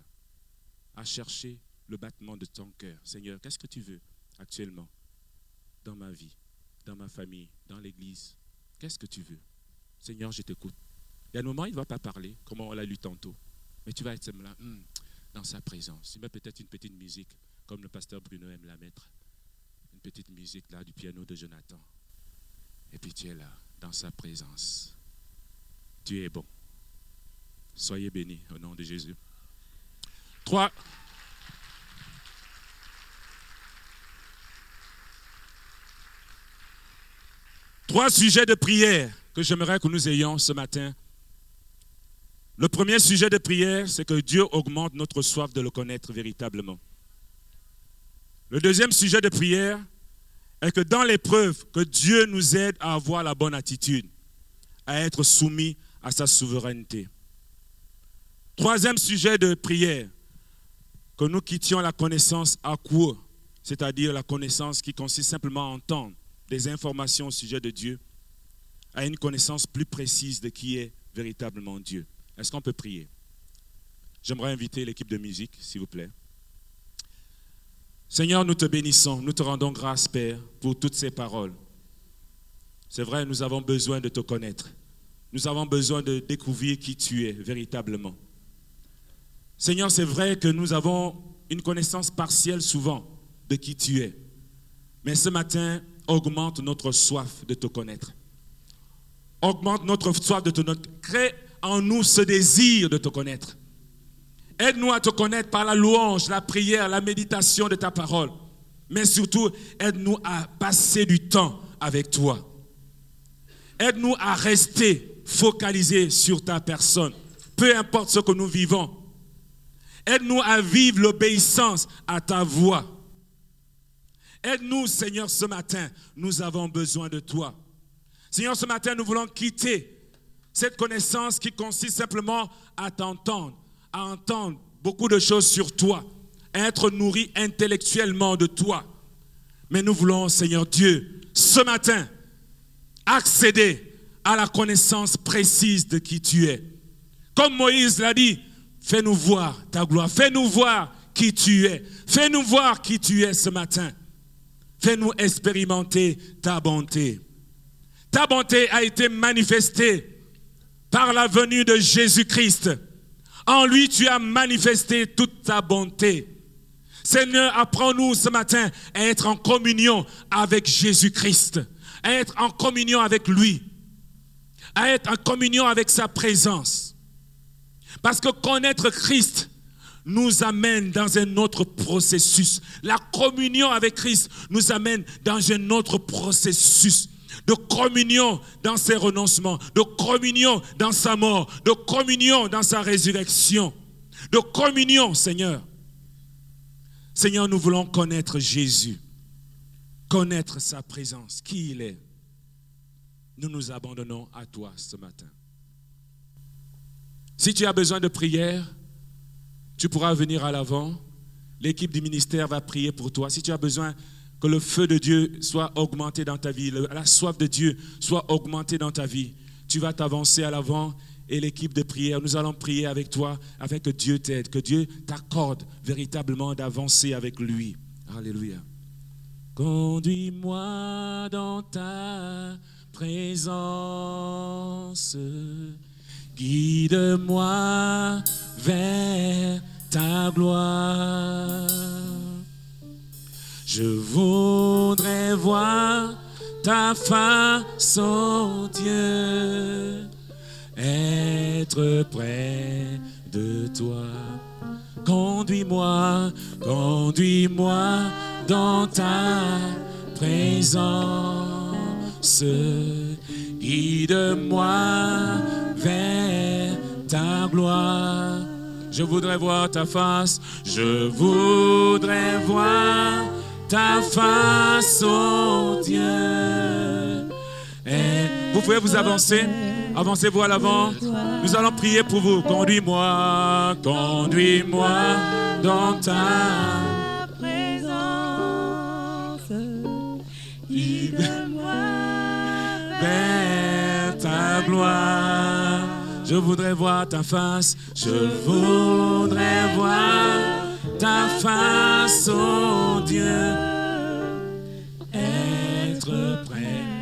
à chercher le battement de ton cœur. Seigneur, qu'est-ce que tu veux actuellement dans ma vie, dans ma famille, dans l'église? Qu'est-ce que tu veux? Seigneur, je t'écoute. Il y a un moment, il ne va pas parler, comme on l'a lu tantôt. Mais tu vas être là, hmm, dans sa présence. Il met peut-être une petite musique, comme le pasteur Bruno aime la mettre. Une petite musique là du piano de Jonathan. Et puis tu es là, dans sa présence. Tu es bon. Soyez bénis au nom de Jésus. Trois. Trois sujets de prière que j'aimerais que nous ayons ce matin le premier sujet de prière, c'est que Dieu augmente notre soif de le connaître véritablement. Le deuxième sujet de prière est que dans l'épreuve, que Dieu nous aide à avoir la bonne attitude, à être soumis à sa souveraineté. Troisième sujet de prière, que nous quittions la connaissance à court, c'est-à-dire la connaissance qui consiste simplement à entendre des informations au sujet de Dieu, à une connaissance plus précise de qui est véritablement Dieu. Est-ce qu'on peut prier? J'aimerais inviter l'équipe de musique, s'il vous plaît. Seigneur, nous te bénissons, nous te rendons grâce, Père, pour toutes ces paroles. C'est vrai, nous avons besoin de te connaître. Nous avons besoin de découvrir qui tu es véritablement. Seigneur, c'est vrai que nous avons une connaissance partielle souvent de qui tu es. Mais ce matin, augmente notre soif de te connaître. Augmente notre soif de te connaître. Crée en nous ce désir de te connaître. Aide-nous à te connaître par la louange, la prière, la méditation de ta parole. Mais surtout, aide-nous à passer du temps avec toi. Aide-nous à rester focalisés sur ta personne, peu importe ce que nous vivons. Aide-nous à vivre l'obéissance à ta voix. Aide-nous, Seigneur, ce matin. Nous avons besoin de toi. Seigneur, ce matin, nous voulons quitter cette connaissance qui consiste simplement à t'entendre, à entendre beaucoup de choses sur toi, à être nourri intellectuellement de toi. Mais nous voulons, Seigneur Dieu, ce matin, accéder à la connaissance précise de qui tu es. Comme Moïse l'a dit, fais-nous voir ta gloire, fais-nous voir qui tu es, fais-nous voir qui tu es ce matin. Fais-nous expérimenter ta bonté. Ta bonté a été manifestée par la venue de Jésus-Christ. En lui, tu as manifesté toute ta bonté. Seigneur, apprends-nous ce matin à être en communion avec Jésus-Christ, à être en communion avec lui, à être en communion avec sa présence. Parce que connaître Christ nous amène dans un autre processus. La communion avec Christ nous amène dans un autre processus de communion dans ses renoncements, de communion dans sa mort, de communion dans sa résurrection, de communion, Seigneur. Seigneur, nous voulons connaître Jésus, connaître sa présence, qui il est. Nous nous abandonnons à toi ce matin. Si tu as besoin de prière, tu pourras venir à l'avant. L'équipe du ministère va prier pour toi. Si tu as besoin que le feu de Dieu soit augmenté dans ta vie, la soif de Dieu soit augmentée dans ta vie, tu vas t'avancer à l'avant et l'équipe de prière, nous allons prier avec toi, afin que Dieu t'aide, que Dieu t'accorde véritablement d'avancer avec lui. Alléluia. Conduis-moi dans ta présence, guide-moi vers ta gloire. Je voudrais voir ta face, oh Dieu, être près de toi. Conduis-moi, conduis-moi dans ta présence. Guide-moi vers ta gloire. Je voudrais voir ta face, je voudrais voir ta face, oh Dieu. Vous pouvez vous avancer, avancez-vous à l'avant. Nous allons prier pour vous. Conduis-moi, conduis-moi dans ta présence. Guide-moi vers ta gloire. Je voudrais voir ta face, je voudrais voir ta face, ô oh Dieu, être prêt.